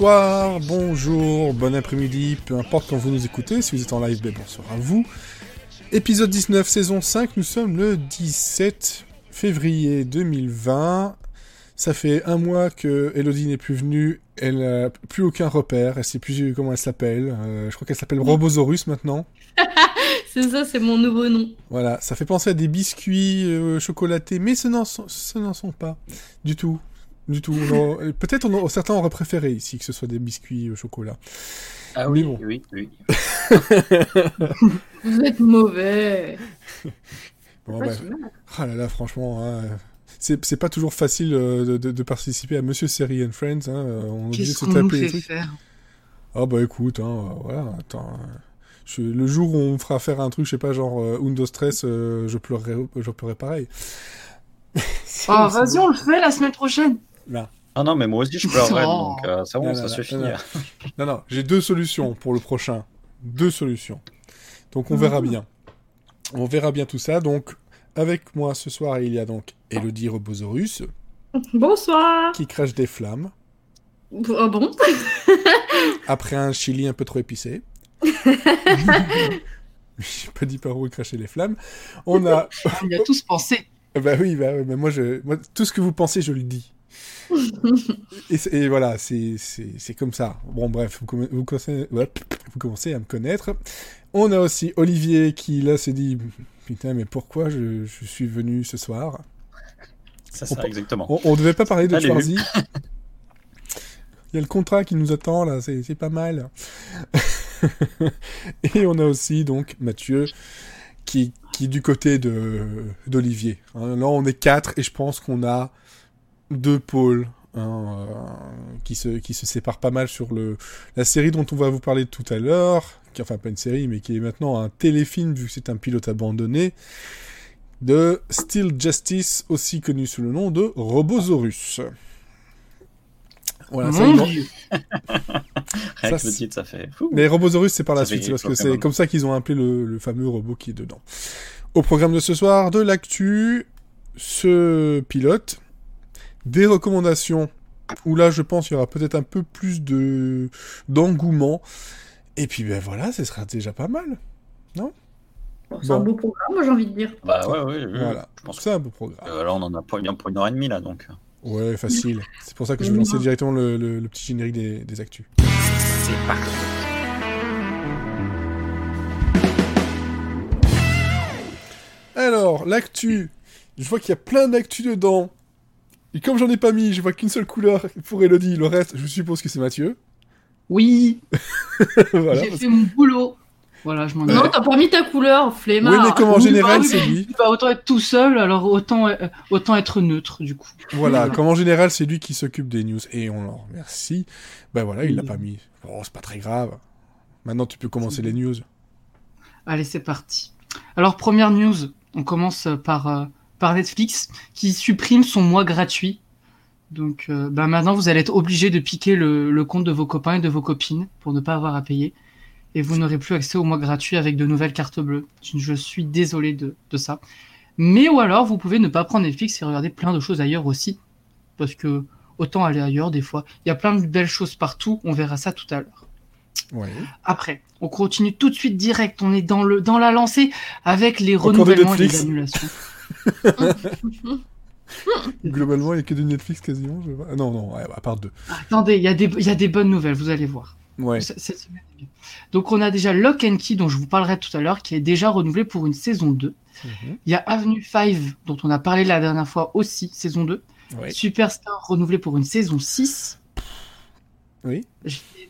Bonsoir, bonjour, bon après-midi, peu importe quand vous nous écoutez, si vous êtes en live, ben bonsoir à vous. Épisode 19, saison 5, nous sommes le 17 février 2020. Ça fait un mois que Elodie n'est plus venue, elle n'a plus aucun repère, elle sait plus comment elle s'appelle. Euh, je crois qu'elle s'appelle Robosaurus maintenant. c'est ça, c'est mon nouveau nom. Voilà, ça fait penser à des biscuits euh, chocolatés, mais ce n'en sont, sont, pas du tout. Du tout. Peut-être certains auraient préféré ici que ce soit des biscuits au chocolat. Ah oui, bon. oui, oui. Vous êtes mauvais. Bon, bah, ah là là, franchement, hein, c'est pas toujours facile euh, de, participer à Monsieur Série and Friends. Hein, on Qu'est-ce qu'on nous fait faire? Ah bah écoute, hein, voilà, attends. le jour où on me fera faire un truc, je sais pas, genre euh, Undo Stress, euh, je, pleurerai, je pleurerai pareil. oh, vas-y, on le fait la semaine prochaine. Ah non, mais moi aussi je pleurerai, donc ça, bon, ça suffit. Non, non, j'ai deux solutions pour le prochain. Deux solutions. Donc on verra bien. On verra bien tout ça. Donc avec moi ce soir, il y a donc Elodie Robosaurus. Bonsoir. Qui crache des flammes. Oh bon Après un chili un peu trop épicé. J'ai pas dit par où cracher les flammes. On a. On y a tous pensé. bah oui, bah, mais moi, je... moi, tout ce que vous pensez, je le dis. Et, voilà, c'est comme ça. Bon, bref, vous, vous, commencez, vous commencez à me connaître. On a aussi Olivier qui, là, s'est dit Putain, mais pourquoi je, je suis venu ce soir? Ça, ça, exactement. On, devait pas parler de Schwarzy. Il y a le contrat qui nous attend, là, c'est pas mal. et on a aussi, donc, Mathieu, qui, qui est du côté d'Olivier. Hein, là, on est quatre, et je pense qu'on a deux pôles hein, euh, qui, se, qui se séparent pas mal sur le, la série dont on va vous parler tout à l'heure, qui enfin pas une série, mais qui est maintenant un téléfilm vu que c'est un pilote abandonné, de Steel Justice, aussi connu sous le nom de Robosaurus. Voilà, ça, Rien ça, ça fait. Mais Robosaurus, c'est par la suite, parce que c'est comme ça qu'ils ont appelé le, le, fameux robot qui est dedans. Au programme de ce soir, de l'actu, ce pilote, des recommandations où là je pense qu'il y aura peut-être un peu plus de d'engouement. Et puis ben voilà ce sera déjà pas mal non? C'est un beau programme moi j'ai envie de dire. Bah ouais ouais, voilà. je pense que c'est un beau programme. euh, là on en a pour, pour une heure et demie là donc. Ouais facile. C'est pour ça que je vais lancer directement le, le, petit générique des, des actus. C'est parti. Alors l'actu. Je vois qu'il y a plein d'actu dedans et comme j'en ai pas mis, je vois qu'une seule couleur pour Elodie, le reste, je suppose que c'est Mathieu. Oui. J'ai fait mon boulot. Voilà, je m'en Non, t'as pas mis ta couleur, flemmard. Oui, mais comme en général, c'est lui. Autant être tout seul, alors autant, euh, autant être neutre, du coup. Voilà, comme en général, c'est lui qui s'occupe des news. Et on leur remercie. Ben voilà, il l'a pas mis. Oh, c'est pas très grave. Maintenant, tu peux commencer les news. Allez, c'est parti. Alors, première news. On commence par euh, par Netflix qui supprime son mois gratuit. Donc euh, bah maintenant, vous allez être obligé de piquer le, compte de vos copains et de vos copines pour ne pas avoir à payer. Et vous n'aurez plus accès au mois gratuit avec de nouvelles cartes bleues. Je suis désolé de, ça. Mais ou alors, vous pouvez ne pas prendre Netflix et regarder plein de choses ailleurs aussi. Parce que autant aller ailleurs des fois. Il y a plein de belles choses partout. On verra ça tout à l'heure. Après, on continue tout de suite direct. On est dans, le, dans la lancée avec les renouvellements et les annulations. Globalement, il n'y a que du Netflix quasiment. Ah, non, non, à part deux. Attendez, il y, a des, y a des bonnes nouvelles, vous allez voir. Ouais. Donc, on a déjà Lock and Key, dont je vous parlerai tout à l'heure, qui est déjà renouvelé pour une saison 2. Mhm. Il y a Avenue 5, dont on a parlé la dernière fois aussi, saison 2. Superstar renouvelé pour une saison 6. Oui.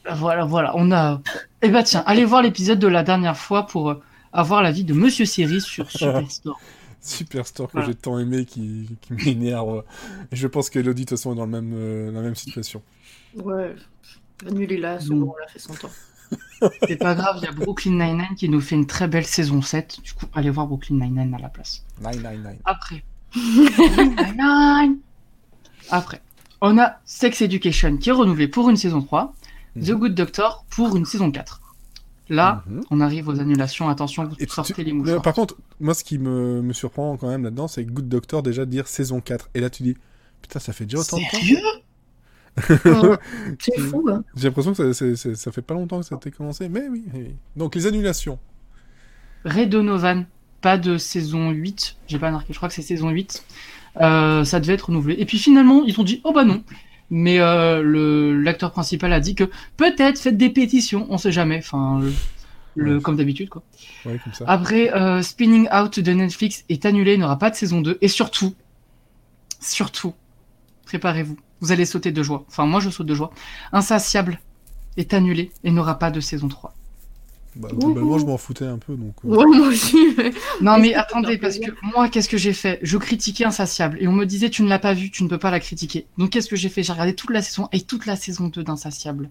Bah, voilà, voilà, on a. Eh bah tiens, allez voir l'épisode de la dernière fois pour euh, avoir l'avis de Monsieur Siri sur Superstore. Superstore que j'ai tant aimé qui, qui m'énerve. Et je pense qu'Elodie, de toute façon, est dans, le même, euh, la même situation. Ouais, est là, c'est bon, on l'a fait son temps. c'est pas grave, il y a Brooklyn Nine-Nine qui nous fait une très belle saison 7. Du coup, allez voir Brooklyn Nine-Nine à la place. 999. Après. Après, on a Sex Education qui est renouvelé pour une saison 3. The mhm. Good Doctor pour une saison 4. Là, mhm. on arrive aux annulations. Attention, vous sortez les mouchoirs. Par contre, moi, ce qui me, me surprend quand même là-dedans, c'est Good Doctor déjà dire saison 4. Et là, tu dis, putain, ça fait déjà autant de temps. c'est fou, hein. J'ai l'impression que ça, ça, fait pas longtemps que ça a été commencé, mais oui. Donc, les annulations. Ray Donovan, pas de saison 8, j'ai pas marqué, je crois que c'est saison 8. Euh, ça devait être renouvelé. Et puis finalement, ils ont dit, oh bah non. Mais euh, l'acteur principal a dit que peut-être faites des pétitions, on sait jamais. Enfin, le, comme d'habitude quoi. Ouais, comme ça. Après, euh, Spinning Out de Netflix est annulé, n'aura pas de saison 2. Et surtout, surtout, préparez-vous, vous allez sauter de joie. Enfin, moi je saute de joie. Insatiable est annulé et n'aura pas de saison 3. Bah, globalement, je m'en foutais un peu. Donc, euh. moi aussi. Non, mais attendez, parce que moi, qu'est-ce que j'ai fait? Je critiquais Insatiable et on me disait Tu ne l'as pas vu, tu ne peux pas la critiquer. Donc, qu'est-ce que j'ai fait? J'ai regardé toute la saison et toute la saison 2 d'Insatiable.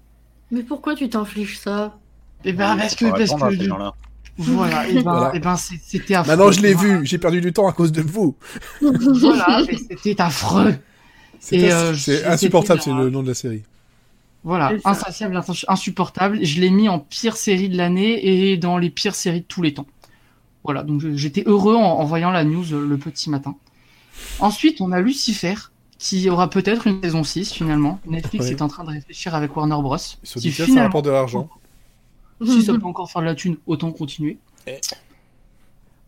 Mais pourquoi tu t'infliges ça? Eh ben, parce que. Parce que voilà, et ben, Et ben c'était affreux. Maintenant, je l'ai vu, j'ai perdu du temps à cause de vous. voilà, c'était affreux. C'est euh, insupportable, c'est le nom de la série. Voilà, insatiable, insupportable. Je l'ai mis en pire série de l'année et dans les pires séries de tous les temps. Voilà, donc j'étais heureux en, voyant la news le petit matin. Ensuite, on a Lucifer, qui aura peut-être une saison 6 finalement. Netflix est en train de réfléchir avec Warner Bros. Finalement... ça rapporte de l'argent. Si ça peut encore faire de la thune, autant continuer. Eh.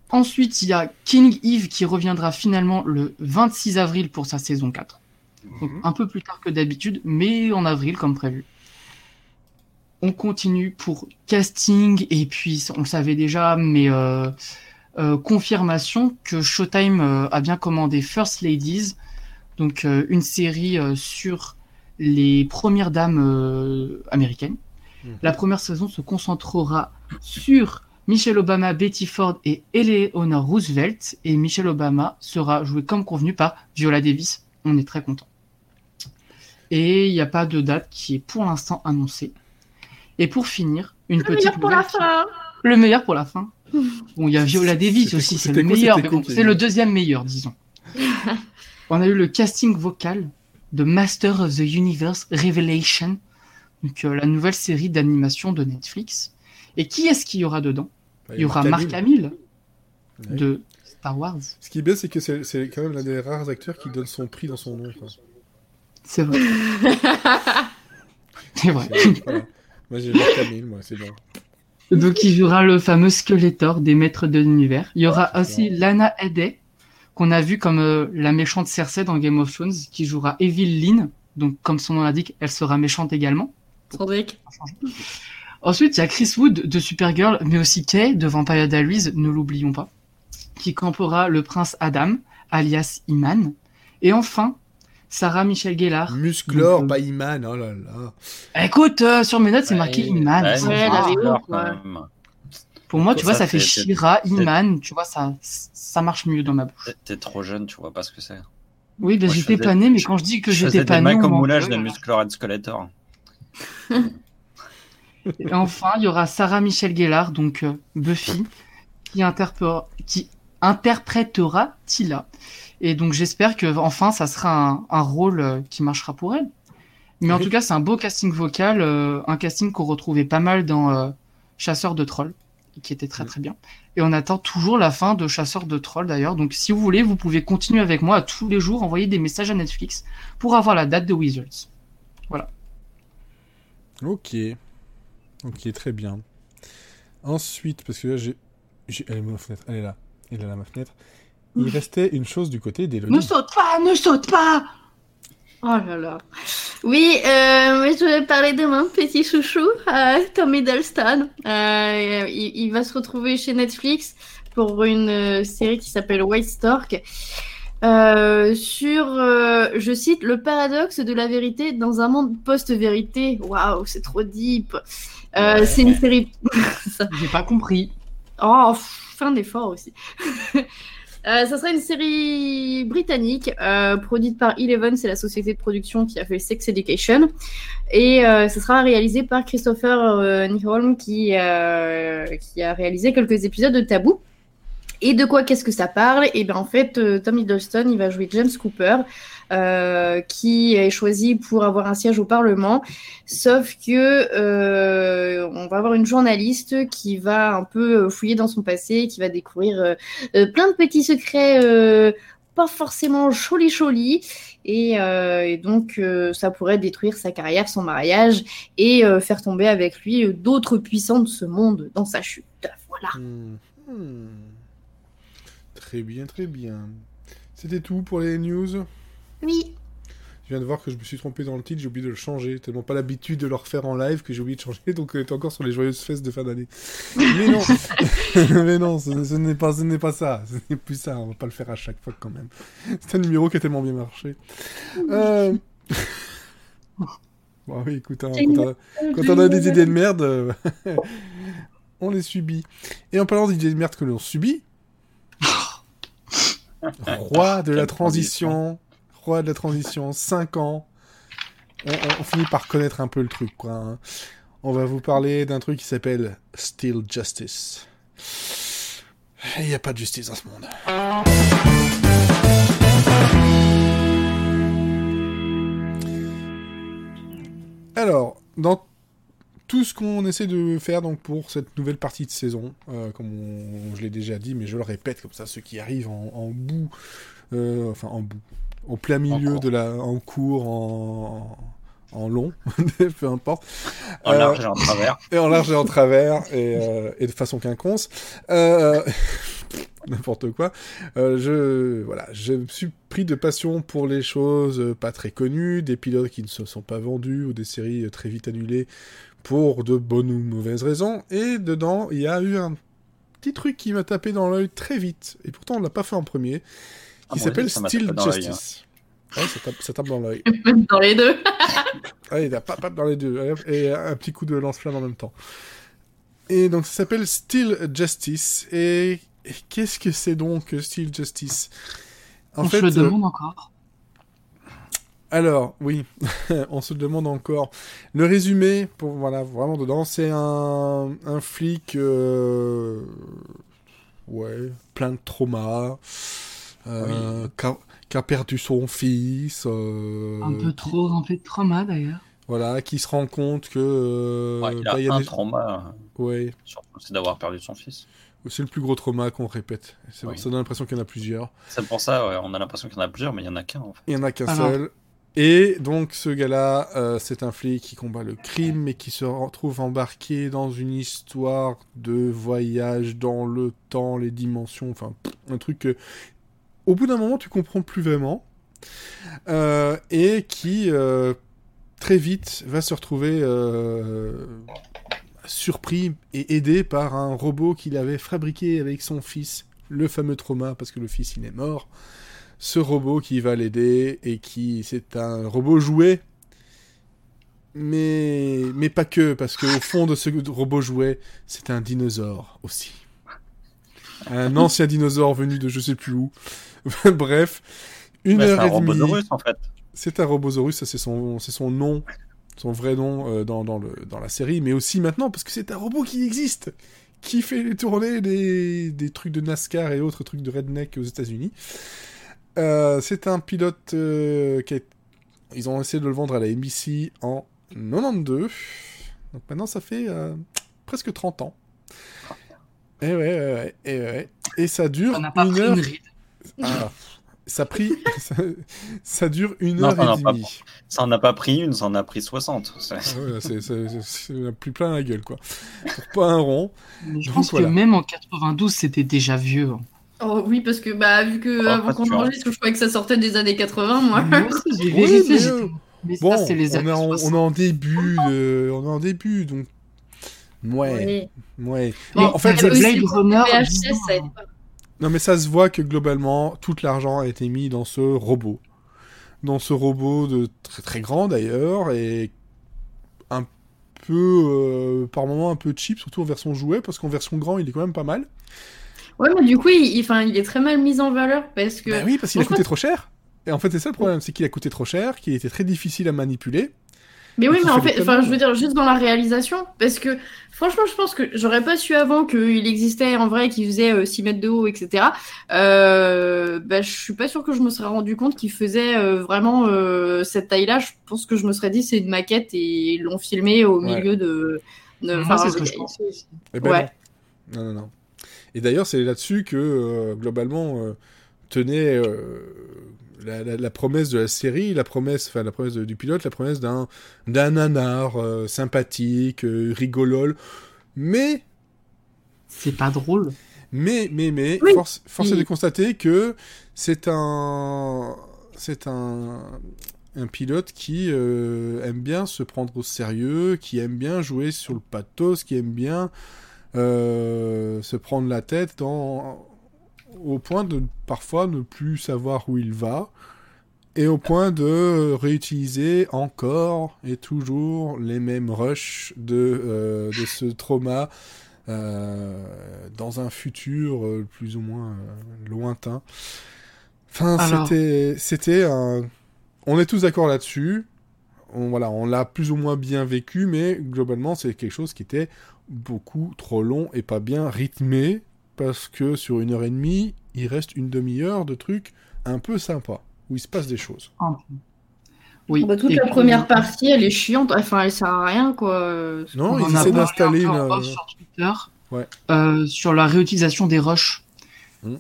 Ensuite, il y a King Eve qui reviendra finalement le 26 avril pour sa saison 4. Donc, mhm. un peu plus tard que d'habitude, mais en avril comme prévu. On continue pour casting et puis on le savait déjà, mais euh, euh, confirmation que Showtime euh, a bien commandé First Ladies, donc une série sur les premières dames américaines. Mhm. La première saison se concentrera sur Michelle Obama, Betty Ford et Eleanor Roosevelt. Et Michelle Obama sera jouée comme convenu par Viola Davis. On est très content. Et il n'y a pas de date qui est pour l'instant annoncée. Et pour finir, une le petite. Meilleur pour la fin. Le meilleur pour la fin. Bon, il y a Viola Davis aussi, c'est le meilleur, c'est le deuxième meilleur, disons. On a eu le casting vocal de Master of the Universe Revelation, donc euh, la nouvelle série d'animation de Netflix. Et qui est-ce qu'il y aura dedans bah, Il y, aura Mark Hamill de Star Wars. Ce qui est bien, c'est que c'est quand même l'un des rares acteurs qui donne son prix dans son nom. C'est vrai. c'est vrai. Moi, j'ai Mark Hamill, moi, c'est bon. Donc, il jouera le fameux Skeletor des Maîtres de l'Univers. Il y aura aussi Lana Headey, qu'on a vu comme euh, la méchante Cersei dans Game of Thrones, qui jouera Evil Lynn. Donc, comme son nom l'indique, elle sera méchante également. Ensuite, il y a Chris Wood de Supergirl, mais aussi Kay de Vampire Diaries, ne l'oublions pas, qui campera le prince Adam, alias Iman. Et enfin, Sarah Michel Gellar. Musclor, pas Iman, oh là là. Écoute, euh, sur mes notes, c'est marqué Iman. Pour moi, tu vois, ça fait Shira, Iman, tu vois, ça, ça marche mieux dans ma bouche. T'es trop jeune, tu vois pas ce que c'est. Oui, ben, j'étais pas né, mais quand je dis que j'étais pas né. comme moulage de Musclor et Skeletor. Et enfin, il y aura Sarah Michelle Gellar, donc euh, Buffy, qui, qui interprétera Tila. Et donc j'espère que enfin ça sera un, rôle euh, qui marchera pour elle. Mais en tout cas, c'est un beau casting vocal, euh, un casting qu'on retrouvait pas mal dans Chasseur de trolls, qui était très très bien. Et on attend toujours la fin de Chasseur de trolls d'ailleurs. Donc si vous voulez, vous pouvez continuer avec moi à tous les jours envoyer des messages à Netflix pour avoir la date de Wizards. Voilà. Ok. Ok, très bien. Ensuite, parce que là, j'ai. Elle est ma fenêtre. Elle est là. Elle est là, ma fenêtre. Il restait une chose du côté des Ne saute pas, ne saute pas Oh là là. Oui, euh, je voulais parler de mon petit chouchou, euh, Tom Hiddleston. Euh, il, va se retrouver chez Netflix pour une euh, série qui s'appelle White Stork. Euh, sur, euh, je cite, le paradoxe de la vérité dans un monde post-vérité. Waouh, c'est trop deep. Euh, c'est une série. J'ai pas compris. Oh, fin d'effort aussi. ça sera une série britannique produite par Eleven, c'est la société de production qui a fait Sex Education. Et ce sera réalisé par Christopher Nyholm qui, qui a réalisé quelques épisodes de Tabou. Et de quoi qu'est-ce que ça parle? Et bien en fait, euh, Tom Hiddleston, il va jouer James Cooper, euh, qui est choisi pour avoir un siège au Parlement. Sauf que euh, on va avoir une journaliste qui va un peu fouiller dans son passé, qui va découvrir plein de petits secrets pas forcément joli joli et, euh, donc euh, ça pourrait détruire sa carrière, son mariage et euh, faire tomber avec lui euh, d'autres puissants de ce monde dans sa chute. Voilà. Hmm, hmm. Très bien, très bien. C'était tout pour les news. Oui. Je viens de voir que je me suis trompé dans le titre, j'ai oublié de le changer. Tellement pas l'habitude de le refaire en live que j'ai oublié de changer, donc on est encore sur les joyeuses fesses de fin d'année. Mais non, mais non, ce, ce n'est pas, ce n'est pas ça. Ce n'est plus ça. On va pas le faire à chaque fois quand même. C'est un numéro qui a tellement bien marché. Euh... bon, oui, écoute, hein, quand, on a, quand on a des idées de merde, euh, on les subit. Et en parlant d'idées de merde que l'on subit, roi de la transition, roi de la transition, 5 ans. On, finit par connaître un peu le truc, quoi. hein. On va vous parler d'un truc qui s'appelle Still Justice. Il n'y a pas de justice dans ce monde. Alors, dans tout ce qu'on essaie de faire donc pour cette nouvelle partie de saison, euh, comme je l'ai déjà dit, mais je le répète comme ça, ceux qui arrivent en, en bout, euh, enfin en bout, au plein milieu de la, en cours, en, en long, peu importe, En Euh, large et en travers. et en large et en travers, et, euh, et de façon quinconce. Euh, N'importe quoi. Euh, je, voilà, je me suis pris de passion pour les choses euh, pas très connues, des pilotes qui ne se sont pas vendus, ou des séries euh, très vite annulées pour de bonnes ou mauvaises raisons. Et dedans, il y a eu un petit truc qui m'a tapé dans l'œil très vite, et pourtant on l'a pas fait en premier, qui s'appelle l'œil, hein. Justice. Ouais, ça tape, ça tape dans l'œil. Même dans les deux. Allez, il a pas, pas dans les deux. Et un petit coup de lance-flamme en même temps. Et donc, ça s'appelle Still Justice. Et, et qu'est-ce que c'est donc Still Justice? En on fait, se le euh, demande encore. alors, oui, on se le demande encore. Le résumé, pour voilà, vraiment dedans, c'est un, un flic, euh, ouais, plein de traumas, euh, qui a- qui a perdu son fils, euh, Un peu trop rempli de trauma d'ailleurs. voilà, qui se rend compte que euh, Ouais, il a bah, y a un des- trauma, ouais, surtout, c'est d'avoir perdu son fils. c'est le plus gros trauma qu'on répète. Oui. Ça donne l'impression qu'il y en a plusieurs. C'est pour ça, ouais, on a l'impression qu'il y en a plusieurs, mais il y en a qu'un en fait. Il y en a qu'un Alors. seul. Et donc ce gars-là, euh, c'est un flic qui combat le crime, mais qui se retrouve embarqué dans une histoire de voyage dans le temps, les dimensions, enfin un truc que, au bout d'un moment, tu comprends plus vraiment, Euh, et qui euh, très vite va se retrouver euh, surpris et aidé par un robot qu'il avait fabriqué avec son fils, le fameux trauma, parce que le fils il est mort. Ce robot qui va l'aider et qui c'est un robot jouet. Mais mais pas que parce que au fond de ce robot jouet c'est un dinosaure aussi. Un ancien dinosaure venu de je sais plus où bref une c'est heure un et demie robosaurus en fait. c'est un robosaurus ça c'est son c'est son nom son vrai nom euh, dans, dans, le, dans la série mais aussi maintenant parce que c'est un robot qui existe qui fait les tournées des, des trucs de NASCAR et autres trucs de redneck aux États-Unis euh, c'est un pilote euh, qui est... Ils ont essayé de le vendre à la NBC en 92. Donc maintenant, ça fait euh, presque 30 ans. Et ouais, ouais, ouais, et ouais. Et ça dure On n'a pas une heure. une ride. Ah, ça, pris... ça, ça dure une heure ça et pas- demie. Ça en a pas pris une, ça en a pris 60. C'est- Ah ouais, c'est, c'est, c'est- c'est- a plus plein la gueule, quoi. Pour pas un rond. Mais je Donc, pense voilà. que même en 92, c'était déjà vieux. hein. Oh oui, parce que bah, vu que Oh, avant qu'on enregistre, je croyais que ça sortait des années 80, moi. Moi aussi, j'ai Oui, mais, euh, Mais Bon, ça, c'est les on, années est en, 60. on est en début, de... on est en début, donc... Ouais, Oui. ouais. Mais en fait, aussi Blade Runner. VHS, ça aide pas. Non, mais ça se voit que globalement, tout l'argent a été mis dans ce robot. Dans ce robot de très très grand d'ailleurs, et un peu, euh, par moment un peu cheap, surtout en version jouet, parce qu'en version grand, il est quand même pas mal. Ouais, mais du coup, il, il- enfin, il est très mal mis en valeur parce que. Bah oui, parce qu'il a fait- coûté trop cher. Et en fait, c'est ça le problème, c'est qu'il a coûté trop cher, qu'il était très difficile à manipuler. Mais oui, mais en fait enfin, je veux dire, juste dans la réalisation, parce que franchement, je pense que j'aurais pas su avant qu'il existait en vrai, qu'il faisait euh, 6 mètres de haut, etc. Euh, bah, je suis pas sûre que je me serais rendu compte qu'il faisait euh, vraiment euh, cette taille-là. Je pense que je me serais dit c'est une maquette et ils l'ont filmé au Ouais. milieu de. de- Moi, c'est ce que je pensais aussi. Eh ben Ouais. non. Non, non, non. Et d'ailleurs, c'est là-dessus que, euh, globalement, euh, tenait la, la, promesse de la série, la promesse, enfin la promesse du pilote, la promesse d'un d'un nanar sympathique, rigolol, mais c'est pas drôle. Mais, mais, mais, force, force est de constater que c'est un, c'est un, un pilote qui euh, aime bien se prendre au sérieux, qui aime bien jouer sur le pathos, qui aime bien euh, se prendre la tête dans, au point de parfois ne plus savoir où il va et au point de réutiliser encore et toujours les mêmes rushs de, euh, de ce trauma euh, dans un futur euh, plus ou moins lointain. Enfin, c'était, c'était un. On est tous d'accord là-dessus. On, voilà, on l'a plus ou moins bien vécu, mais globalement, c'est quelque chose qui était beaucoup trop long et pas bien rythmé, parce que sur une heure et demie, il reste une demi-heure de trucs un peu sympas, où il se passe des choses. Oui. Bah, toute la première partie, elle est chiante. Enfin, elle sert à rien, quoi. Non, ils essaient d'installer une. Sur Twitter, euh, sur la réutilisation des rushs. Hmm.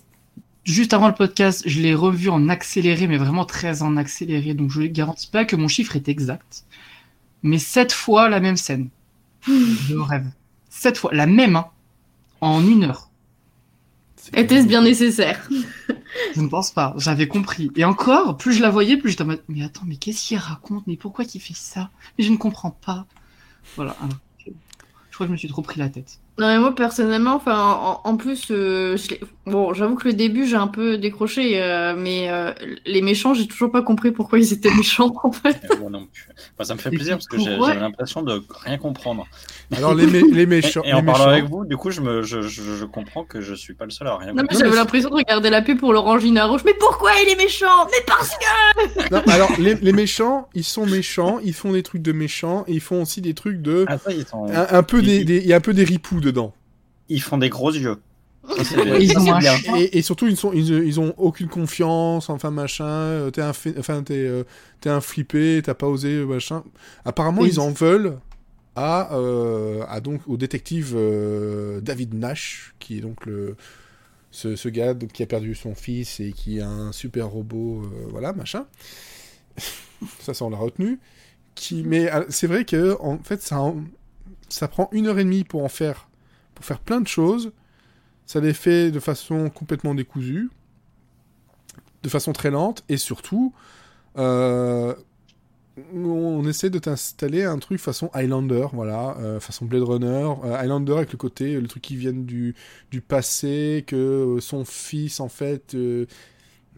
Juste avant le podcast, je l'ai revu en accéléré, mais vraiment très en accéléré. Donc, je ne garantis pas que mon chiffre est exact. Mais sept fois la même scène. je rêve. Sept fois, la même, hein, en une heure. Était-ce bien nécessaire Je ne pense pas, j'avais compris. Et encore, plus je la voyais, plus j'étais en mode, mais attends, mais qu'est-ce qu'il raconte? Mais pourquoi il fait ça? Mais je ne comprends pas. Voilà. Je crois que je me suis trop pris la tête. Non, mais moi, personnellement, enfin, en, plus, euh, bon, j'avoue que le début, j'ai un peu décroché, euh, mais euh, les méchants, j'ai toujours pas compris pourquoi ils étaient méchants, en fait. ça me fait plaisir parce que j'avais l'impression de rien comprendre. Alors, les, les méchants. Et, en parlant avec vous, du coup, je, me, je, je, comprends que je suis pas le seul à rien Non, mais j'avais l'impression de regarder la pub pour l'Orangina Rouge. Mais pourquoi il est méchant? Mais parce que non, Alors, les, les, méchants, ils sont méchants, ils font des trucs de méchants, et ils font aussi des trucs de. Ah, ça, ils sont... un, peu des, il y a un peu des ripoux dedans. Ils font des gros yeux. et, surtout, ils, sont, ils, ont aucune confiance, enfin machin. Euh, t'es un, enfin, es, euh, es un flippé, t'as pas osé, euh, machin. Apparemment, ils en veulent à, à donc au détective David Nash, qui est donc le ce, ce gars donc, qui a perdu son fils et qui a un super robot, voilà machin. ça, ça on l'a retenu. Qui, mais c'est vrai que en fait, ça, ça prend une heure et demie pour en faire faire plein de choses. Ça les fait de façon complètement décousue, de façon très lente, et surtout, euh, on essaie de t'installer un truc façon Highlander, voilà, euh, façon Blade Runner, euh, Highlander avec le côté, le truc qui vient du, du passé, que son fils, en fait,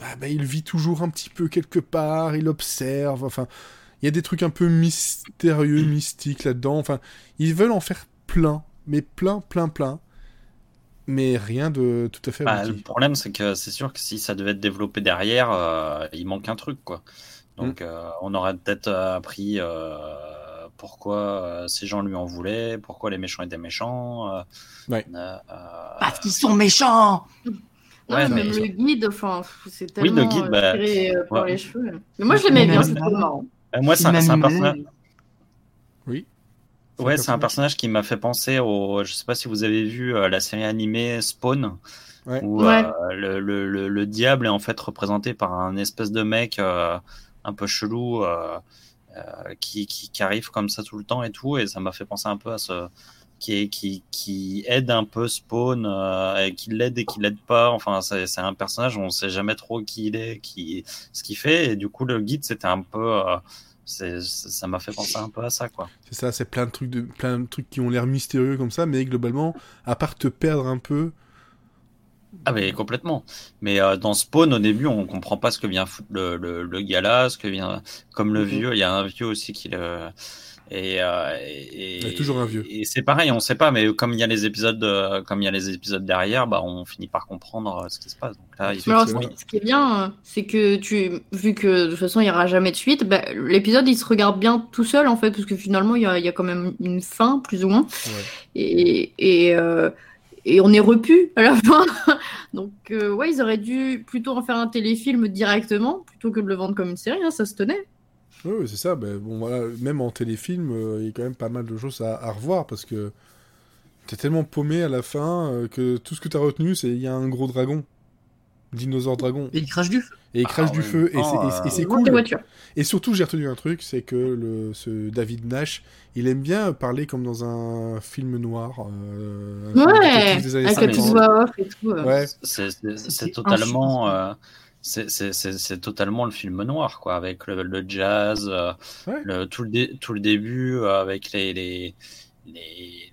ah, bah, il vit toujours un petit peu quelque part, il observe, enfin, il y a des trucs un peu mystérieux, mystiques là-dedans, enfin, ils veulent en faire plein, mais plein, plein, plein. Mais rien de tout à fait. Bah, le problème, c'est que c'est sûr que si ça devait être développé derrière, euh, il manque un truc, quoi. Donc, mm. euh, on aurait peut-être euh, appris pourquoi ces gens lui en voulaient, pourquoi les méchants étaient méchants. Parce qu'ils sont méchants. Ouais, même le guide, enfin, c'est tellement oui, le guide, bah, par les cheveux. Mais moi, je l'aimais bien, c'est marrant. Moi, c'est un, un personnage. Ouais, c'est un personnage qui m'a fait penser au. Je sais pas si vous avez vu euh, la série animée Spawn, où euh, le, le, le, diable est en fait représenté par un espèce de mec euh, un peu chelou qui, qui, qui, arrive comme ça tout le temps et tout, et ça m'a fait penser un peu à ce. Qui, qui, qui aide un peu Spawn, et qui l'aide et qui l'aide pas. Enfin, c'est un personnage, on sait jamais trop qui il est, qui, ce qu'il fait, et du coup, le guide, c'était un peu ça m'a fait penser un peu à ça quoi. C'est ça, c'est plein de trucs de plein de trucs qui ont l'air mystérieux comme ça, mais globalement, à part te perdre un peu. Ah mais complètement. Mais euh, dans Spawn au début, on comprend pas ce que vient foutre le, le, le gars là, ce que vient comme le mhm. vieux. Il y a un vieux aussi qui le et, euh, et, toujours un vieux. Et c'est pareil, on sait pas, mais comme il y a les épisodes, euh, comme il y a les épisodes derrière, bah on finit par comprendre euh, ce qui se passe. Donc là, ce qui est bien, c'est que tu, vu que de toute façon il y aura jamais de suite, bah, l'épisode il se regarde bien tout seul en fait, parce que finalement il y a, y a, quand même une fin plus ou moins, et et, euh, et on est repu à la fin. Donc ouais, ils auraient dû plutôt en faire un téléfilm directement plutôt que de le vendre comme une série, hein, ça se tenait. Oui, c'est ça. Ben, bon, voilà, même en téléfilm, euh, il y a quand même pas mal de choses à, revoir parce que t'es tellement paumé à la fin euh, que tout ce que t'as retenu, c'est il y a un gros dragon. dinosaure dragon. Et il crache du feu. Et il crache Ah, du ouais. feu, et c'est- et c'est cool. Et surtout, j'ai retenu un truc, c'est que le, ce David Nash, il aime bien parler comme dans un film noir. euh, Ouais, détective des années avec la petite 50. voix off et tout. euh. Ouais, C'est totalement, euh, c'est c'est- c'est- c'est totalement le film noir, quoi, avec le, le jazz, euh, Ouais. le, tout, le dé- tout le début, euh, avec les, les, les-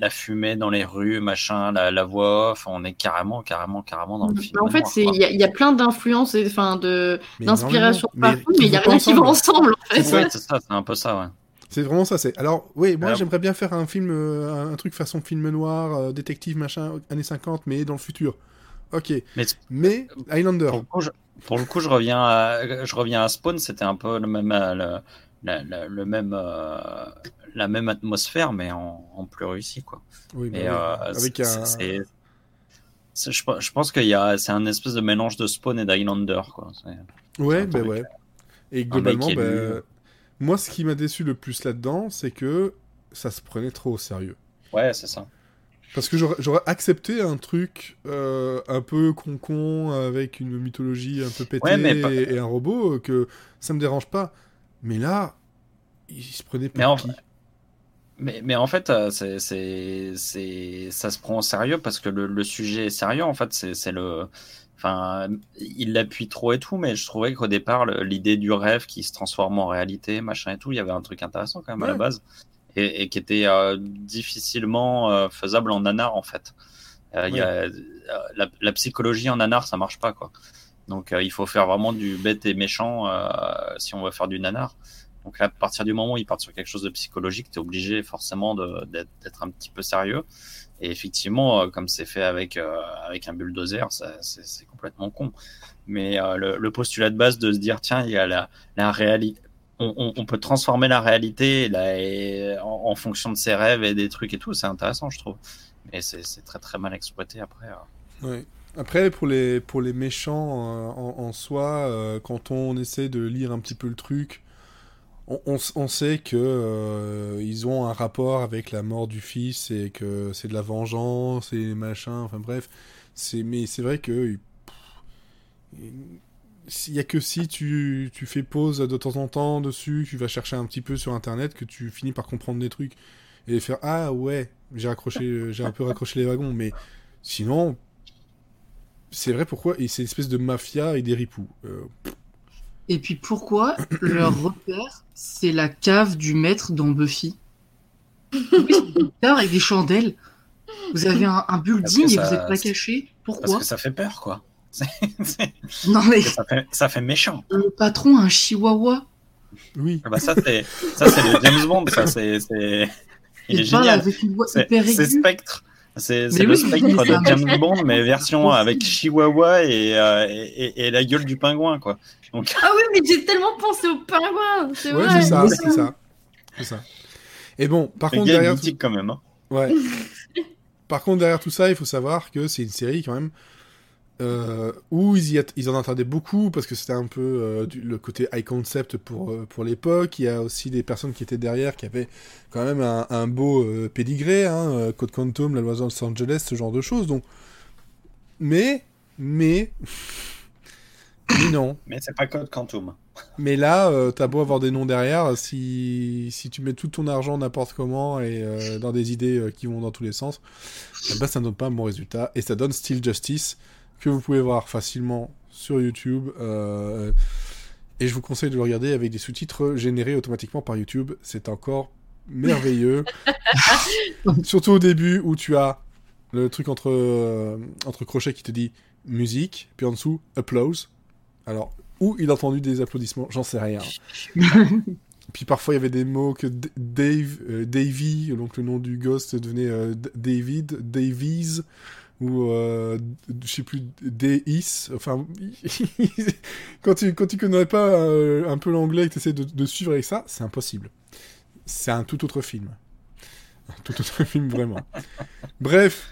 la fumée dans les rues, machin, la, la voix off, on est carrément, carrément, carrément dans le film Mais en fait, il y, a- il y a plein d'influences, et- enfin de mais d'inspiration énormément. partout, mais il y a rien qui va ensemble. En fait. C'est ouais, c'est ça, c'est un peu ça, ouais. C'est vraiment ça. C'est alors, oui, moi Alors- j'aimerais bien faire un film, euh, un, un truc façon film noir, euh, détective machin, années 50, mais dans le futur. Ok. Mais Mais Highlander. Pour le coup, je, pour le coup, je reviens à, je reviens à Spawn, c'était un peu le même, euh, le, même, euh, la même atmosphère, mais en, en plus réussi, quoi. Oui, bah Et oui. euh, avec un. je, je pense qu'il y a, c'est un espèce de mélange de Spawn et d'Highlander, quoi. Ouais, ben ouais. Et globalement, lui. moi, ce qui m'a déçu le plus là-dedans, c'est que ça se prenait trop au sérieux. Ouais, c'est ça. Parce que j'aurais accepté un truc euh, un peu con-con avec une mythologie un peu pétée Ouais, mais pas- et, un robot euh, que ça me dérange pas. Mais là, il se prenait Mais pour en- qui? Mais, mais en fait, euh, c'est, ça se prend au sérieux parce que le, le sujet est sérieux. En fait, c'est, le, enfin, il l'appuie trop et tout, mais je trouvais qu'au départ, l'idée du rêve qui se transforme en réalité, machin et tout, il y avait un truc intéressant quand même à la base et, et qui était euh, difficilement euh, faisable en nanar en fait. Euh, il y a, la, la psychologie en nanar, ça marche pas quoi. Donc il faut faire vraiment du bête et méchant si on veut faire du nanar. Donc à partir du moment où ils partent sur quelque chose de psychologique, tu es obligé forcément d'être un petit peu sérieux. Et effectivement, comme c'est fait avec, euh, avec un bulldozer, c'est complètement con. Mais euh, le, le postulat de base de se dire, tiens, il y a la, la réalité. On, peut transformer la réalité là, en, fonction de ses rêves et des trucs et tout, c'est intéressant, je trouve. Mais c'est très très mal exploité après. euh. Ouais. Après, pour les, pour les méchants euh, en, soi, euh, quand on essaie de lire un petit peu le truc, on, on sait que euh, ils ont un rapport avec la mort du fils et que c'est de la vengeance et machin. Enfin bref, c'est mais c'est vrai que s'il y a que si tu, tu fais pause de temps en temps dessus, tu vas chercher un petit peu sur internet que tu finis par comprendre des trucs et faire ah ouais j'ai raccroché j'ai un peu raccroché les wagons mais sinon c'est vrai pourquoi? Et c'est une espèce de mafia et des ripoux Euh, Et puis pourquoi leur repère, c'est la cave du maître dans Buffy? Oui, avec des chandelles. Vous avez un, un building Parce et vous n'êtes pas caché. Parce Pourquoi? que ça fait peur, quoi. Non mais ça, fait, ça fait méchant. le patron a un chihuahua. oui Ah Bah ça c'est ça c'est le James Bond, ça c'est c'est il est génial. C'est. Spectre. C'est c'est Mais le oui, spectre de me James Bond, mais version avec. Chihuahua et, euh, et, et- et la gueule du pingouin, quoi. Donc, Ah oui, mais j'ai tellement pensé au pingouin. C'est ouais vrai. c'est ça c'est ça et bon par le contre derrière tout... quand même. Hein. ouais par contre derrière tout ça il faut savoir que c'est une série quand même euh, où ils, y at- ils en attendaient beaucoup parce que c'était un peu euh, du- le côté high concept pour, euh, pour l'époque. Il y a aussi des personnes qui étaient derrière qui avaient quand même un, un beau pédigré, hein, Code Quantum, La Loi de Los Angeles, ce genre de choses. Donc, mais, mais, mais non. Mais c'est pas Code Quantum. Mais là, t'as beau avoir des noms derrière, si, si tu mets tout ton argent n'importe comment et dans des idées qui vont dans tous les sens, ben, ça ne donne pas un bon résultat. Et ça donne Still Justice, que vous pouvez voir facilement sur YouTube. euh, et je vous conseille de le regarder avec des sous-titres générés automatiquement par YouTube. C'est encore merveilleux. Surtout au début où tu as le truc entre, euh, entre crochets qui te dit musique, puis en dessous, applause. Alors, où il a entendu des applaudissements, j'en sais rien. Puis parfois il y avait des mots que D- Dave, euh, Davy, donc le nom du ghost devenait euh, David, Davies, ou euh, je sais plus, Deis. Enfin, quand tu quand tu connais pas euh, un peu l'anglais et que tu essaies de, de suivre avec ça, c'est impossible. C'est un tout autre film. Un tout autre film vraiment. Bref,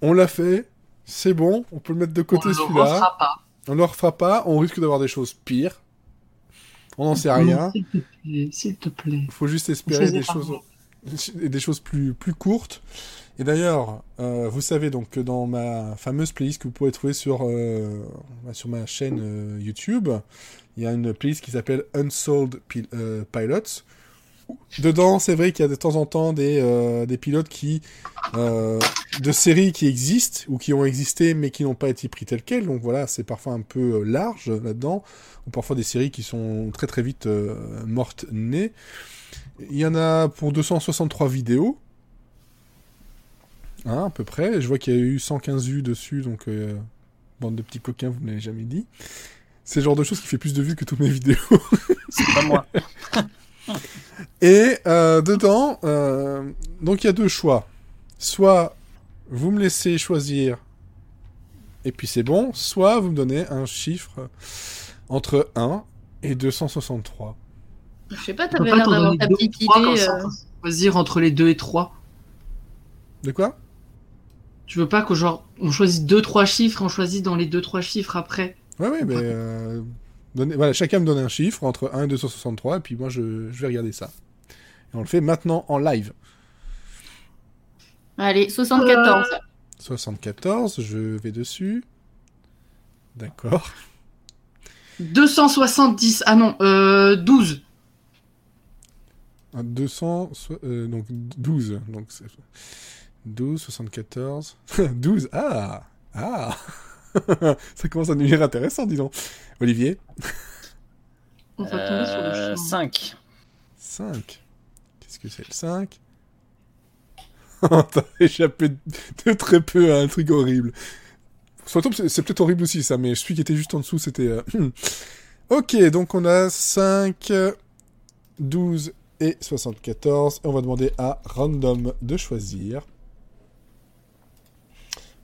on l'a fait, c'est bon, on peut le mettre de côté On le celui-là. refera pas. On ne le refera pas, on risque d'avoir des choses pires. On n'en sait rien. S'il te plaît, s'il te plaît. Il faut juste espérer des choses, des choses plus, plus courtes. Et d'ailleurs, euh, vous savez donc que dans ma fameuse playlist que vous pouvez trouver sur, euh, bah, sur ma chaîne euh, YouTube, il y a une playlist qui s'appelle Unsold Pilots. Dedans, c'est vrai qu'il y a de temps en temps des, des pilotes qui, de séries qui existent ou qui ont existé mais qui n'ont pas été pris tels quels. Donc voilà, c'est parfois un peu large là-dedans. Ou parfois des séries qui sont très très vite mortes nées. Il y en a pour 263 vidéos. Hein, à peu près. Je vois qu'il y a eu 115 vues dessus, donc euh, bande de petits coquins, vous ne l'avez jamais dit. C'est le genre de choses qui fait plus de vues que toutes mes vidéos. C'est pas moi. Et euh, dedans, euh, donc il y a deux choix. Soit vous me laissez choisir, et puis c'est bon, soit vous me donnez un chiffre entre 1 et 263. Je sais pas, t'avais l'air d'avoir ta petite idée. Choisir entre les 2 et 3. De quoi? Tu veux pas que genre on choisisse deux trois chiffres, on choisit dans les deux trois chiffres après? Ouais ouais mais euh, voilà, chacun me donne un chiffre entre 1 et 263 et puis moi je, vais regarder ça. Et on le fait maintenant en live. Allez, 74. 74, je vais dessus. D'accord. 270, ah non, euh, 12. 200, euh, donc 12, donc 12, 74. 12 Ah Ah Ça commence à devenir intéressant, disons. Olivier? On va tomber sur le 5. 5. Qu'est-ce que c'est le 5 T'as échappé de très peu à un truc horrible. c'est peut-être horrible aussi ça, mais celui qui était juste en dessous, c'était... Euh, ok, donc on a 5, 12 et 74. Et on va demander à Random de choisir.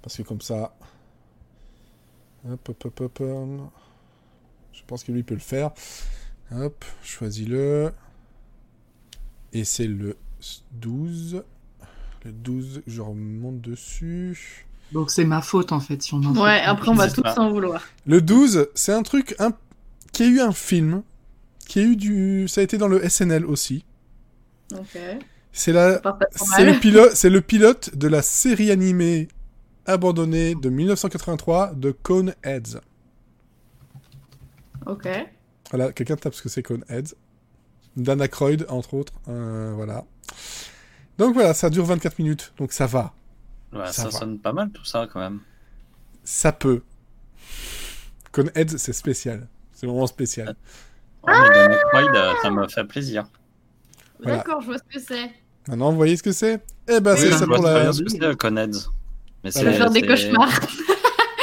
Parce que comme ça... Hop, hop, hop, hop. Je pense que lui peut le faire. Hop, choisis-le. Et c'est le 12. Le 12, je remonte dessus. Donc c'est ma faute en fait si on en Ouais, après on va tous s'en vouloir. Le 12, c'est un truc un... qui a eu un film, qui a eu du... Ça a été dans le SNL aussi. Ok. C'est la... c'est le, pilote... c'est le pilote de la série animée abandonné de 1983 de Coneheads. Ok. Voilà, quelqu'un tape ce que c'est Coneheads. Dana Croyd, entre autres. Euh, voilà. Donc voilà, ça dure 24 minutes, donc ça va. Ouais, ça, sonne pas mal tout ça quand même. Ça peut. Coneheads, c'est spécial. C'est vraiment spécial. Ah Dana Croyd, euh, ça me fait plaisir. D'accord, je vois ce que c'est. Maintenant, vous voyez ce que c'est? Eh ben, c'est ça pour la. ce que c'est, Coneheads. Mais ça faire des cauchemars.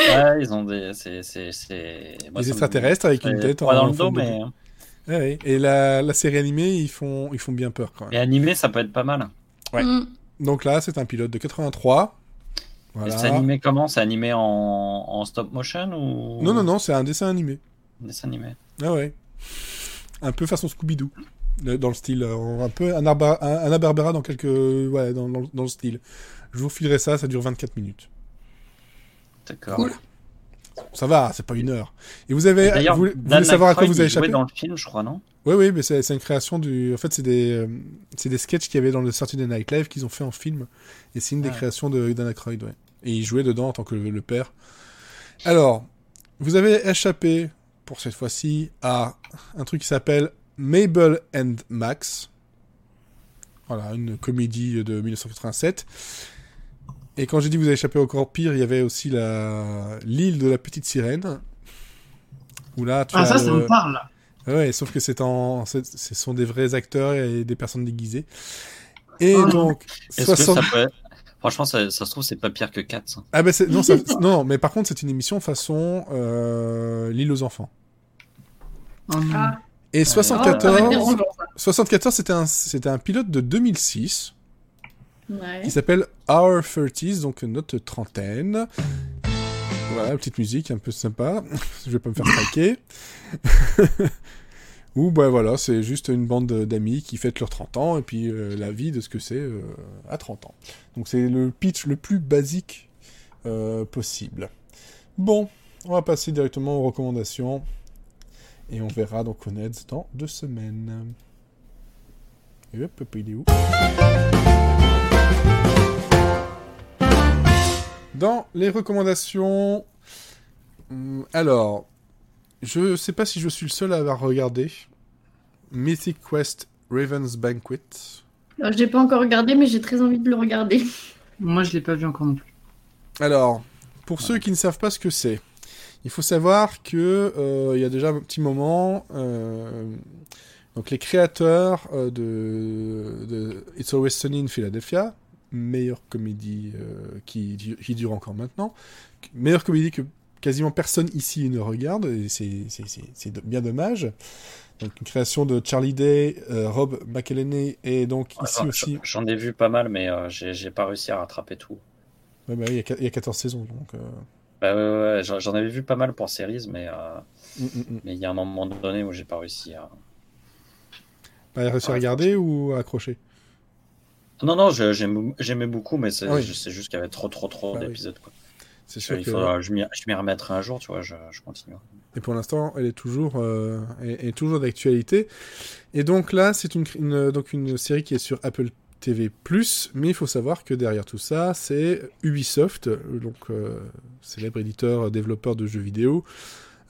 ouais, ils ont des. C'est, c'est, c'est... des extraterrestres avec une tête en, dans le dos, mais. Ouais, Et la, la, série animée, ils font, ils font bien peur quand même. Et animé, ça peut être pas mal. Ouais. Mm. Donc là, c'est un pilote de 83. Voilà. C'est animé comment? C'est animé en, en, stop motion ou? Non, non, non, c'est un dessin animé. Un dessin animé. Ah ouais. Un peu façon Scooby-Doo. Dans le style. Euh, un peu un, arba, un, un dans quelques. Ouais, dans, dans, dans le style. Je vous filerai ça, ça dure 24 minutes. D'accord. Cool. Ça va, c'est pas une heure. Et vous avez, vous, voulez savoir à quoi vous avez échappé? dans le film, je crois, non? Oui, oui, mais c'est une création du. En fait, c'est des, euh, c'est des sketchs qu'il y avait dans le Saturday Night Live qu'ils ont fait en film, et c'est une des créations de Dan Aykroyd, ouais. Et il jouait dedans en tant que le, père. Alors, vous avez échappé pour cette fois-ci à un truc qui s'appelle Mabel and Max. Voilà, une comédie de 1987. Et quand j'ai dit vous avez échappé encore pire, il y avait aussi la l'île de la petite sirène. Où là, tu ah, ça, ça me parle. Ouais, sauf que c'est en, ce sont des vrais acteurs et des personnes déguisées. Et oh. donc, 60... Franchement, ça, ça, se trouve, c'est pas pire que 4. Ah ben non, ça... non, mais par contre, c'est une émission façon euh, l'île aux enfants. Ah. Et 74, 74 c'était un, c'était un pilote de 2006 qui s'appelle Our 30s, donc notre trentaine. Voilà, petite musique un peu sympa. Je vais pas me faire craquer. Ou ben voilà, c'est juste une bande d'amis qui fêtent leurs 30 ans et puis euh, la vie de ce que c'est euh, à 30 ans. Donc c'est le pitch le plus basique euh, possible. Bon, on va passer directement aux recommandations et on verra donc Conneds dans deux semaines. Et hop, il est où? Dans les recommandations, hmm, alors, je sais pas si je suis le seul à avoir regardé Mythic Quest Raven's Banquet. Je l'ai pas encore regardé, mais j'ai très envie de le regarder. Moi, je l'ai pas vu encore non plus. Alors, pour ceux qui ne savent pas ce que c'est, il faut savoir que euh, il y a déjà un petit moment, euh, donc les créateurs euh, de, de, It's Always Sunny in Philadelphia, meilleure comédie qui, qui, dure encore maintenant, meilleure comédie que quasiment personne ici ne regarde, et c'est bien dommage. Donc une création de Charlie Day, Rob McElhenney et donc ici aussi. J'en ai vu pas mal, mais j'ai pas réussi à rattraper tout. Ouais, bah, il, y a, il y a 14 saisons donc. Bah ouais, j'en avais vu pas mal pour Series, mais euh, mm, mm, mm. mais il y a un moment donné où j'ai pas réussi à. Pas réussi à regarder ou à accrocher? Non, non, j'aimais beaucoup, mais c'est juste qu'il y avait trop, trop, trop bah d'épisodes. C'est sûr il que... je m'y remettrai un jour, tu vois, je, je continue. Et pour l'instant, elle est toujours, euh, est, toujours d'actualité. Et donc là, c'est une, une, donc une série qui est sur Apple TV+, mais il faut savoir que derrière tout ça, c'est Ubisoft, donc euh, célèbre éditeur, développeur de jeux vidéo,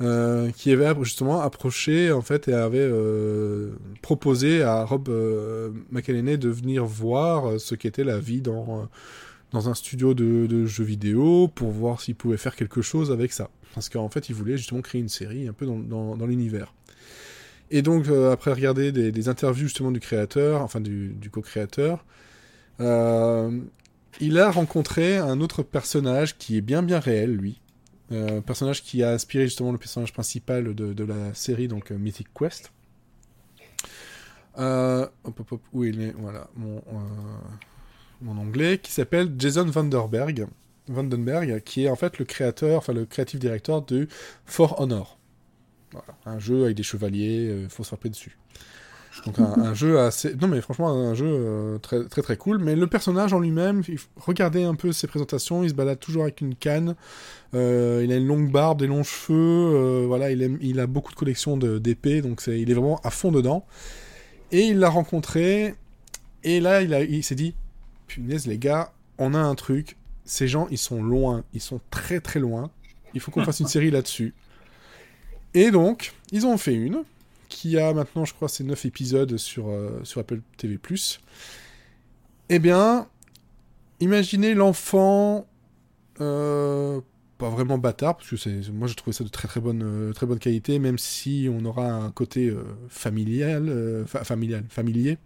euh, qui avait justement approché en fait et avait euh, proposé à Rob euh, de venir voir ce qu'était la vie dans dans un studio de, jeux vidéo pour voir s'il pouvait faire quelque chose avec ça. Parce qu'en fait, il voulait justement créer une série un peu dans, dans l'univers. Et donc, euh, après regarder des, interviews justement du créateur, enfin du, co-créateur, euh, il a rencontré un autre personnage qui est bien bien réel, lui. Euh, personnage qui a inspiré justement le personnage principal de, la série, donc Mythic Quest. hop, hop, où il est Voilà, mon, mon anglais, qui s'appelle Jason Vanderberg, Vandenberg, qui est en fait le créateur, enfin le créatif directeur de For Honor. Un jeu avec des chevaliers, il euh, faut se frapper dessus. Donc un, jeu assez... Non mais franchement un jeu euh, très, très très cool. Mais le personnage en lui-même, regardez un peu ses présentations, il se balade toujours avec une canne. Euh, il a une longue barbe, des longs cheveux. voilà, il, aime, il a beaucoup de collections d'épées, donc il est vraiment à fond dedans. Et il l'a rencontré. Et là, il, il s'est dit, punaise les gars, on a un truc. Ces gens, ils sont loin. Ils sont très très loin. Il faut qu'on fasse une série là-dessus. Et donc, ils ont fait une, qui a maintenant, je crois, c'est 9 épisodes sur, euh, Apple TV+. Eh bien, imaginez l'enfant... Euh, pas vraiment bâtard, parce que c'est, moi j'ai trouvé ça de très très bonne, euh, très bonne qualité, même si on aura un côté familial, familial, familier.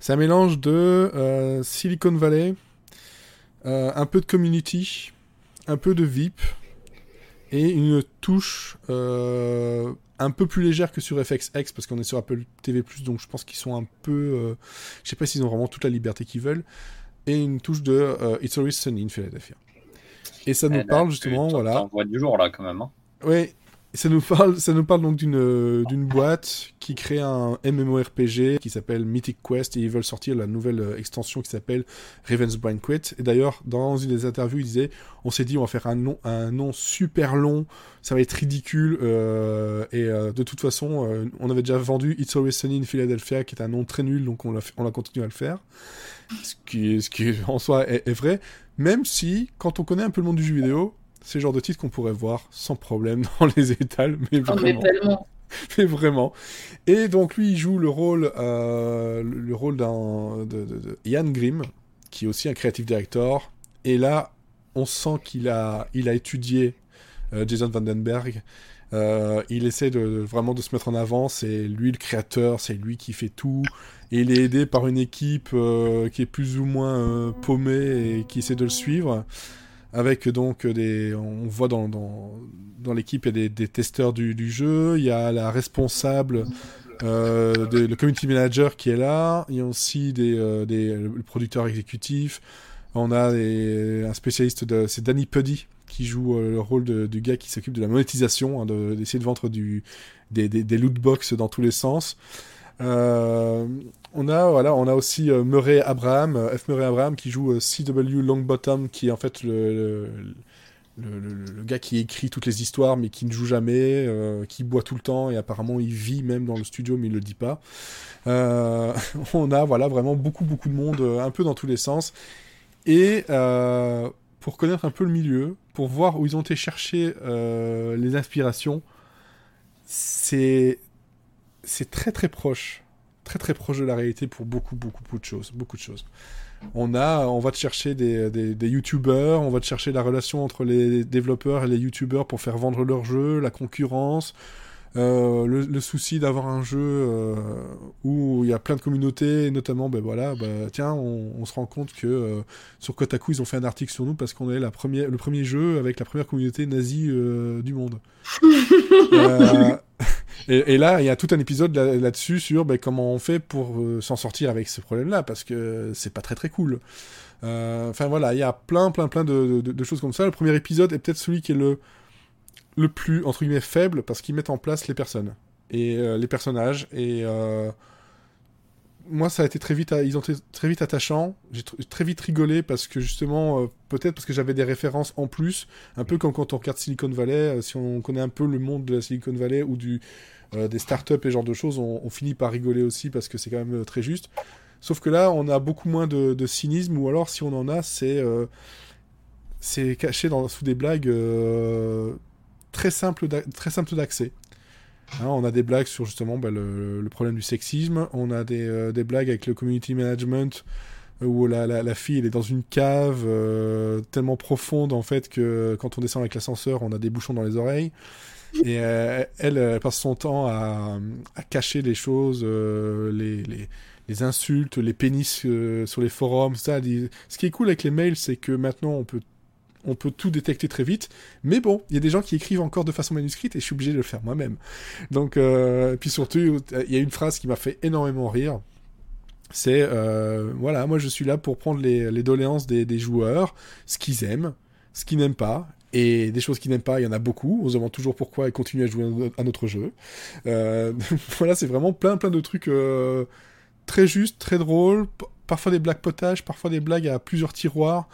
C'est un mélange de Silicon Valley, un peu de community, un peu de VIP, et une touche un peu plus légère que sur FXX parce qu'on est sur Apple TV+, donc je pense qu'ils sont un peu, euh, je sais pas s'ils ont vraiment toute la liberté qu'ils veulent, et une touche de euh, It's Always Sunny in Philadelphia. Et ça nous eh, parle justement, voilà. On du jour là quand même. Hein. Oui, ça nous parle, ça nous parle donc d'une euh, d'une boîte qui crée un MMORPG qui s'appelle Mythic Quest et ils veulent sortir la nouvelle euh, extension qui s'appelle Raven's Banquet. Et d'ailleurs, dans une des interviews, ils disaient, on s'est dit, on va faire un nom, un nom super long, ça va être ridicule. Euh, et euh, de toute façon, euh, on avait déjà vendu It's Always Sunny in Philadelphia, qui est un nom très nul, donc on l'a, on a continué à le faire. Ce qui, ce qui en soi est, est vrai. Même si, quand on connaît un peu le monde du jeu vidéo, c'est le genre de titre qu'on pourrait voir sans problème dans les étals, mais vraiment. mais vraiment. Et donc lui, il joue le rôle, euh, le rôle d'un de, de, Ian Grimm, qui est aussi un creative director. Et là, on sent qu'il a, il a étudié euh, Jason Vandenberg. Euh, il essaie de, vraiment de se mettre en avant. C'est lui le créateur, c'est lui qui fait tout. Et il est aidé par une équipe qui est plus ou moins paumée et qui essaie de le suivre avec donc des, on voit dans, dans, dans l'équipe il y a des, testeurs du, du, jeu, il y a la responsable, euh, le community manager qui est là, il y a aussi des, euh, des le producteur exécutif, on a des, un spécialiste de, c'est Danny Puddy qui joue euh, le rôle de, du gars qui s'occupe de la monétisation, hein, d'essayer de, vendre du, des, des, des loot box dans tous les sens. Euh, on a voilà, on a aussi euh, Murray Abraham, euh, F Murray Abraham qui joue CW Longbottom, qui est en fait le, le, gars qui écrit toutes les histoires mais qui ne joue jamais, qui boit tout le temps et apparemment il vit même dans le studio mais il le dit pas. on a voilà vraiment beaucoup beaucoup de monde, un peu dans tous les sens. Et pour connaître un peu le milieu, pour voir où ils ont été chercher les inspirations, c'est c'est très très proche, très très proche de la réalité pour beaucoup beaucoup beaucoup de choses, beaucoup de choses. On a, on va te chercher des, des, youtubeurs, on va te chercher la relation entre les développeurs et les youtubeurs pour faire vendre leur jeu, la concurrence, euh, le, souci d'avoir un jeu euh, où il y a plein de communautés, notamment, ben voilà, ben, tiens, on, se rend compte que euh, sur Kotaku, ils ont fait un article sur nous parce qu'on est la première, le premier jeu avec la première communauté nazie du monde. et, et, là, il y a tout un épisode là-dessus sur ben, comment on fait pour s'en sortir avec ce problème-là, parce que c'est pas très très cool. Enfin voilà, il y a plein plein plein de, de, de, choses comme ça. Le premier épisode est peut-être celui qui est le le plus, entre guillemets, faible parce qu'ils mettent en place les personnes et euh, les personnages. Et euh, moi, ça a été très vite, ils ont été très vite attachants. J'ai très vite rigolé parce que justement, euh, peut-être parce que j'avais des références en plus, un peu comme quand on regarde Silicon Valley. si on connaît un peu le monde de la Silicon Valley ou du, des startups et genre de choses, on, finit par rigoler aussi parce que c'est quand même très juste. Sauf que là, on a beaucoup moins de, cynisme, ou alors si on en a, c'est c'est caché dans, sous des blagues très simple d'accès. Hein, on a des blagues sur justement bah, le, problème du sexisme, on a des, euh, des blagues avec le community management euh, où la, la, fille elle est dans une cave euh, tellement profonde en fait que quand on descend avec l'ascenseur on a des bouchons dans les oreilles et elle, elle, passe son temps à, à cacher les choses, les, les, les, insultes, les pénis sur les forums, ça. Ce qui est cool avec les mails c'est que maintenant on peut on peut tout détecter très vite. Mais bon, il y a des gens qui écrivent encore de façon manuscrite et je suis obligé de le faire moi-même. Donc, euh, puis surtout, il y a une phrase qui m'a fait énormément rire. C'est, euh, voilà, moi je suis là pour prendre les, doléances des, joueurs, ce qu'ils aiment, ce qu'ils n'aiment pas, et des choses qu'ils n'aiment pas, il y en a beaucoup. On se demande toujours pourquoi ils continuent à jouer à notre jeu. Euh, voilà, c'est vraiment plein plein de trucs très justes, très drôles, parfois des blagues potages, parfois des blagues à plusieurs tiroirs.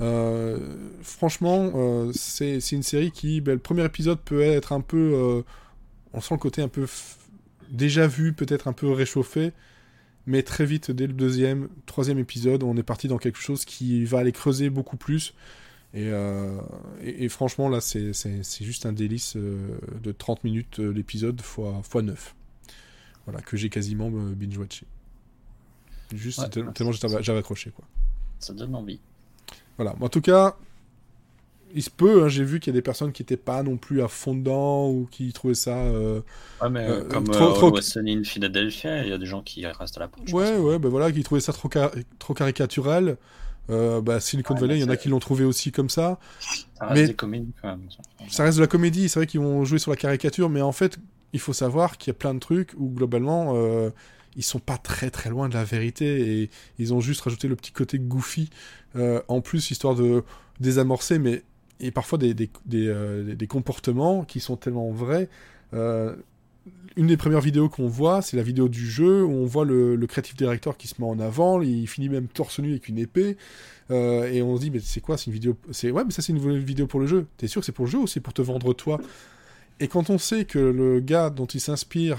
Euh, franchement, euh, c'est une série qui, ben, le premier épisode peut être un peu, euh, on sent le côté un peu déjà vu, peut-être un peu réchauffé, mais très vite, dès le deuxième, troisième épisode, on est parti dans quelque chose qui va aller creuser beaucoup plus. Et, et, franchement, là, c'est juste un délice de 30 minutes l'épisode fois, fois 9. Voilà, que j'ai quasiment binge-watché. Juste tellement j'avais accroché, quoi. Ça donne envie. Voilà. En tout cas, il se peut, hein, j'ai vu qu'il y a des personnes qui n'étaient pas non plus à fond dedans ou qui trouvaient ça. Euh, ouais, mais euh, comme trop, euh, trop... in Philadelphia, il y a des gens qui restent à la porte. Ouais, ouais, ben voilà, qui trouvaient ça trop, trop caricatural. Euh, bah, Silicon Valley, il y en a qui l'ont trouvé aussi comme ça. Ça reste mais... des comédies quand même. Ça reste de la comédie, c'est vrai qu'ils vont jouer sur la caricature, mais en fait, il faut savoir qu'il y a plein de trucs où globalement, euh, ils sont pas très très loin de la vérité et ils ont juste rajouté le petit côté goofy euh, en plus histoire de désamorcer mais et parfois des, des, des, euh, comportements qui sont tellement vrais euh, une des premières vidéos qu'on voit, c'est la vidéo du jeu où on voit le, le creative director qui se met en avant, il finit même torse nu avec une épée, et on se dit mais c'est quoi, c'est une vidéo, c'est ouais mais ça c'est une vidéo pour le jeu. T'es sûr que c'est pour le jeu ou c'est pour te vendre toi? Et quand on sait que le gars dont il s'inspire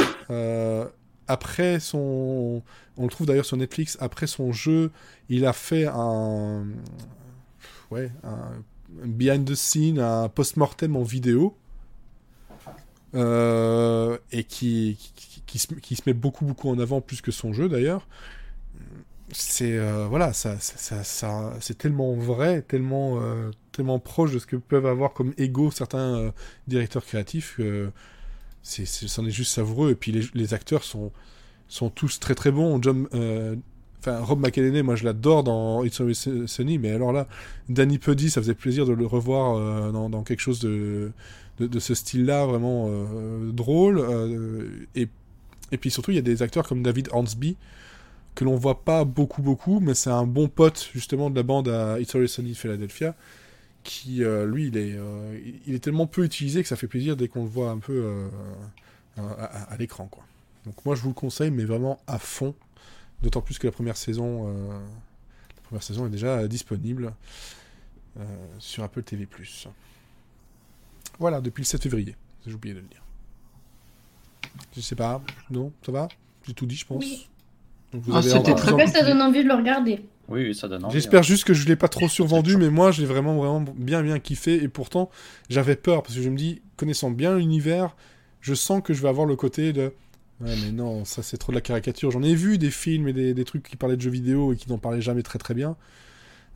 après son, on le trouve d'ailleurs sur Netflix, après son jeu, il a fait un, ouais, un, behind the scene, un post-mortem en vidéo, euh, et qui qui, se, qui, se, met beaucoup beaucoup en avant plus que son jeu d'ailleurs. C'est euh, voilà, ça, ça, ça c'est tellement vrai, tellement euh, tellement proche de ce que peuvent avoir comme ego certains directeurs créatifs que c'est, c'en est juste savoureux. Et puis les, les, acteurs sont, sont tous très très bons. John, euh, Rob McElhenney, moi je l'adore dans It's Always Sunny, mais alors là, Danny Puddy, ça faisait plaisir de le revoir euh, dans, dans, quelque chose de, de, ce style-là, vraiment euh, drôle. et, et puis surtout, il y a des acteurs comme David Hansby que l'on voit pas beaucoup beaucoup, mais c'est un bon pote justement de la bande à It's Always Sunny de Philadelphia qui, euh, lui, il est, euh, il est tellement peu utilisé que ça fait plaisir dès qu'on le voit un peu euh, à, l'écran, quoi. Donc moi, je vous le conseille, mais vraiment à fond. D'autant plus que la première saison, la première saison est déjà disponible sur Apple TV+. Voilà, depuis le 7 février. J'ai oublié de le dire. Je sais pas. Non, ça va? J'ai tout dit, je pense. Oui. Donc vous ah, avez ça donne envie de le regarder. Oui, ça donne J'espère hein. juste que je l'ai pas trop survendu, mais moi j'ai vraiment vraiment bien bien kiffé et pourtant j'avais peur parce que je me dis connaissant bien l'univers, je sens que je vais avoir le côté de ouais mais non ça c'est trop de la caricature. J'en ai vu des films et des, des, trucs qui parlaient de jeux vidéo et qui n'en parlaient jamais très très bien.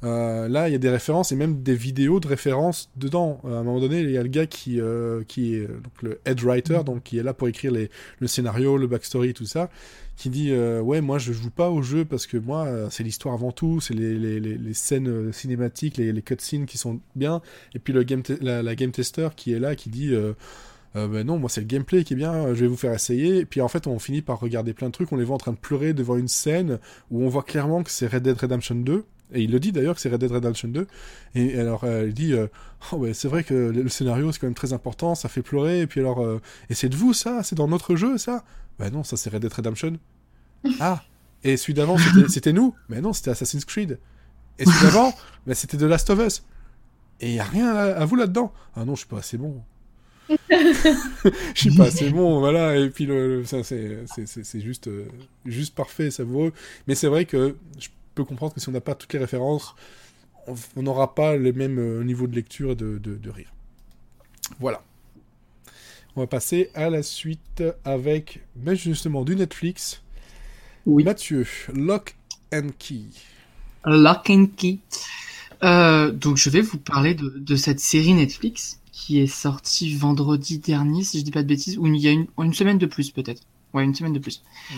Euh, là, il y a des références et même des vidéos de références dedans. Euh, à un moment donné, il y a le gars qui, euh, qui est donc, le head writer, donc qui est là pour écrire les, le scénario, le backstory, tout ça, qui dit Ouais, moi je joue pas au jeu parce que moi, c'est l'histoire avant tout, c'est les, les, les, scènes cinématiques, les, cutscenes qui sont bien. Et puis le game la, game tester qui est là, qui dit ben non, moi c'est le gameplay qui est bien, je vais vous faire essayer. Et puis en fait, on finit par regarder plein de trucs, on les voit en train de pleurer devant une scène où on voit clairement que c'est Red Dead Redemption 2. Et il le dit d'ailleurs que c'est Red Dead Redemption 2. Et alors, euh, il dit euh, oh, ouais, c'est vrai que le, scénario, c'est quand même très important, ça fait pleurer. Et puis alors, euh, et c'est de vous, ça? C'est dans notre jeu, ça Bah non, ça c'est Red Dead Redemption. ah Et celui d'avant, c'était nous Mais non, c'était Assassin's Creed. Et celui d'avant, bah, c'était The Last of Us. Et il n'y a rien à, vous là-dedans. Ah non, je suis pas assez bon. je suis pas assez bon, voilà. Et puis, le, ça, c'est juste, juste parfait, savoureux. Mais c'est vrai que peut comprendre que si on n'a pas toutes les références, on n'aura pas le même euh, niveau de lecture et de, de, rire. Voilà. On va passer à la suite avec, mais justement, du Netflix. Oui. Mathieu, Lock and Key. Lock and Key. Euh, donc, je vais vous parler de, de, cette série Netflix qui est sortie vendredi dernier, si je dis pas de bêtises, ou il y a une, une semaine de plus, peut-être. Ouais, une semaine de plus. Mhm.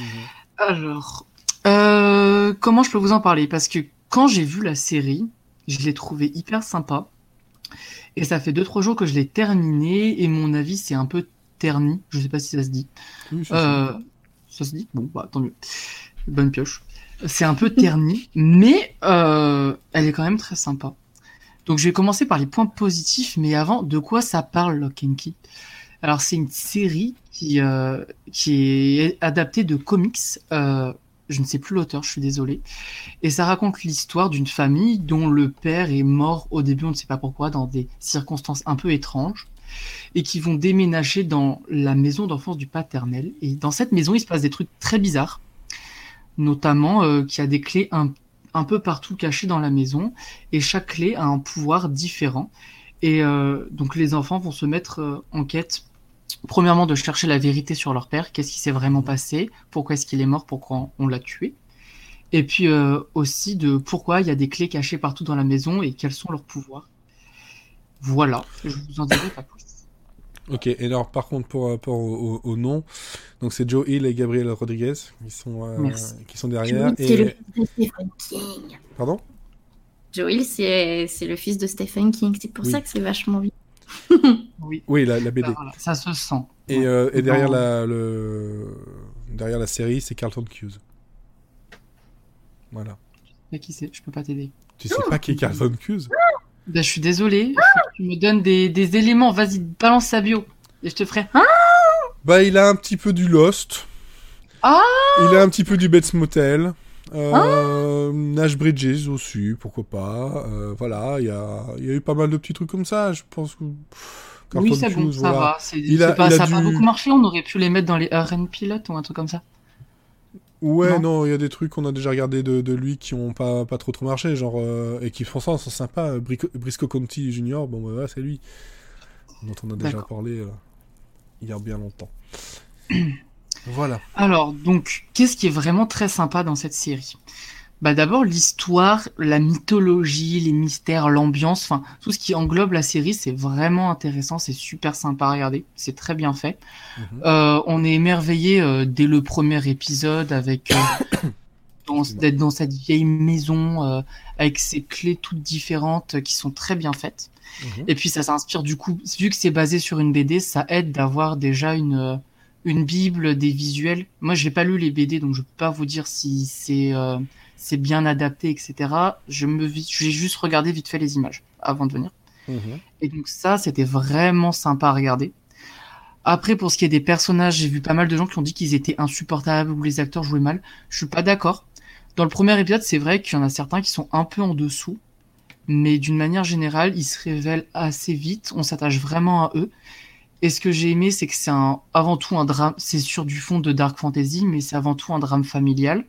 Alors, euh, comment je peux vous en parler? Parce que quand j'ai vu la série, je l'ai trouvée hyper sympa. Et ça fait 2-3 jours que je l'ai terminée et mon avis c'est un peu terni. Je sais pas si ça se dit. Euh, ça se dit? Bon, bah tant mieux. Bonne pioche. C'est un peu terni, mais euh, elle est quand même très sympa. Donc je vais commencer par les points positifs, mais avant, de quoi ça parle Lock and Key Alors c'est une série qui, qui est adaptée de comics je ne sais plus l'auteur, je suis désolé. Et ça raconte l'histoire d'une famille dont le père est mort au début, on ne sait pas pourquoi, dans des circonstances un peu étranges, et qui vont déménager dans la maison d'enfance du paternel. Et dans cette maison, il se passe des trucs très bizarres, notamment euh, qu'il y a des clés un, peu partout cachées dans la maison, et chaque clé a un pouvoir différent. Et euh, donc les enfants vont se mettre euh, en quête premièrement de chercher la vérité sur leur père, qu'est-ce qui s'est vraiment passé, pourquoi est-ce qu'il est mort, pourquoi on l'a tué, et puis euh, aussi de pourquoi il y a des clés cachées partout dans la maison et quels sont leurs pouvoirs. Voilà, je vous en dirai pas plus. Ok, et alors par contre pour rapport au, nom, donc c'est Joe Hill et Gabriel Rodriguez qui sont, euh, qui sont derrière. C'est le fils de Stephen King. Pardon? Joe Hill c'est le fils de Stephen King, c'est pour ça que c'est vachement bien oui. oui, la, BD. Ça se sent. Et, euh, et derrière, la, le... derrière la série, c'est Carlton Hughes. Voilà. Mais qui c'est? Je peux pas t'aider. Tu sais pas qui est Carlton Hughes? Bah, Je suis désolé. tu me donnes des, des éléments. Vas-y, balance sa bio. Et je te ferai. Ah bah, il a un petit peu du Lost. Ah Il a un petit peu du Bates Motel. Euh, Nash Bridges aussi, pourquoi pas. Euh, voilà, il y a, y a, eu pas mal de petits trucs comme ça. Je pense que. oui, c'est bon, ça va. Il a, pas, ça n'a pas beaucoup marché. On aurait pu les mettre dans les RN Pilot ou un truc comme ça. Ouais, non, il y a des trucs qu'on a déjà regardé de, de, lui qui ont pas, pas trop trop marché, genre, euh, et qui franchement sont sympas. Brisco Conti Junior, bon, bah, c'est lui, dont on a déjà parlé il y a bien longtemps. Voilà. Alors, donc, qu'est-ce qui est vraiment très sympa dans cette série? Bah d'abord l'histoire, la mythologie, les mystères, l'ambiance, enfin tout ce qui englobe la série, c'est vraiment intéressant, c'est super sympa à regarder, c'est très bien fait. Mhm. Euh, on est émerveillé euh, dès le premier épisode avec euh, d'être dans cette vieille maison avec ses clés toutes différentes qui sont très bien faites. Mhm. Et puis ça s'inspire du coup, vu que c'est basé sur une BD, ça aide d'avoir déjà une une bible, des visuels. Moi, je n'ai pas lu les BD, donc je peux pas vous dire si c'est euh, c'est bien adapté, etc. Je me j'ai juste regardé vite fait les images avant de venir. Mhm. Et donc ça, c'était vraiment sympa à regarder. Après, pour ce qui est des personnages, j'ai vu pas mal de gens qui ont dit qu'ils étaient insupportables ou les acteurs jouaient mal. Je suis pas d'accord. Dans le premier épisode, c'est vrai qu'il y en a certains qui sont un peu en dessous, mais d'une manière générale, ils se révèlent assez vite. On s'attache vraiment à eux. Et ce que j'ai aimé, c'est que c'est avant tout un drame, c'est sur du fond de dark fantasy, mais c'est avant tout un drame familial.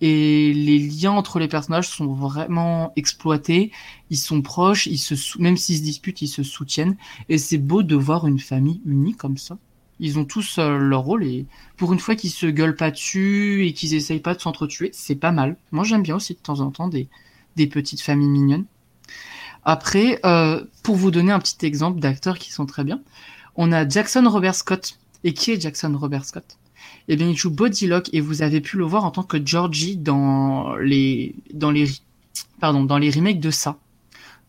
et les liens entre les personnages sont vraiment exploités. Ils sont proches, ils se même s'ils se disputent, ils se soutiennent. Et c'est beau de voir une famille unie comme ça. Ils ont tous euh, leur rôle et pour une fois qu'ils se gueulent pas dessus et qu'ils essayent pas de s'entretuer, c'est pas mal. Moi j'aime bien aussi de temps en temps des, des petites familles mignonnes. Après, euh, pour vous donner un petit exemple d'acteurs qui sont très bien, on a Jackson Robert Scott. Et qui est Jackson Robert Scott? Eh bien, il joue Bodylock et vous avez pu le voir en tant que Georgie dans les, dans les, pardon, dans les remakes de ça.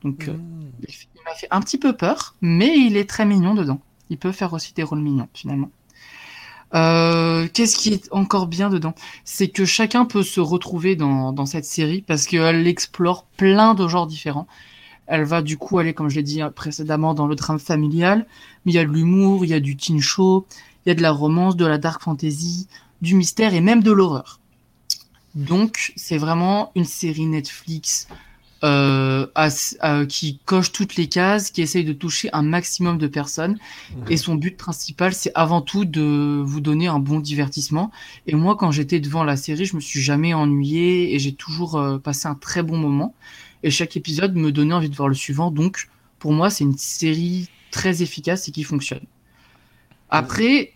Donc, euh, mmh. il m'a fait un petit peu peur, mais il est très mignon dedans. Il peut faire aussi des rôles mignons, finalement. Euh, Qu'est-ce qui est encore bien dedans? C'est que chacun peut se retrouver dans, dans cette série parce qu'elle explore plein de genres différents. Elle va du coup aller, comme je l'ai dit précédemment, dans le drame familial, mais il y a de l'humour, il y a du teen show, il y a de la romance, de la dark fantasy, du mystère et même de l'horreur. Donc, c'est vraiment une série Netflix euh, qui coche toutes les cases, qui essaye de toucher un maximum de personnes. Et son but principal, c'est avant tout de vous donner un bon divertissement. Et moi, quand j'étais devant la série, je me suis jamais ennuyé et j'ai toujours euh, passé un très bon moment. Et chaque épisode me donnait envie de voir le suivant. Donc, pour moi, c'est une série très efficace et qui fonctionne. Après,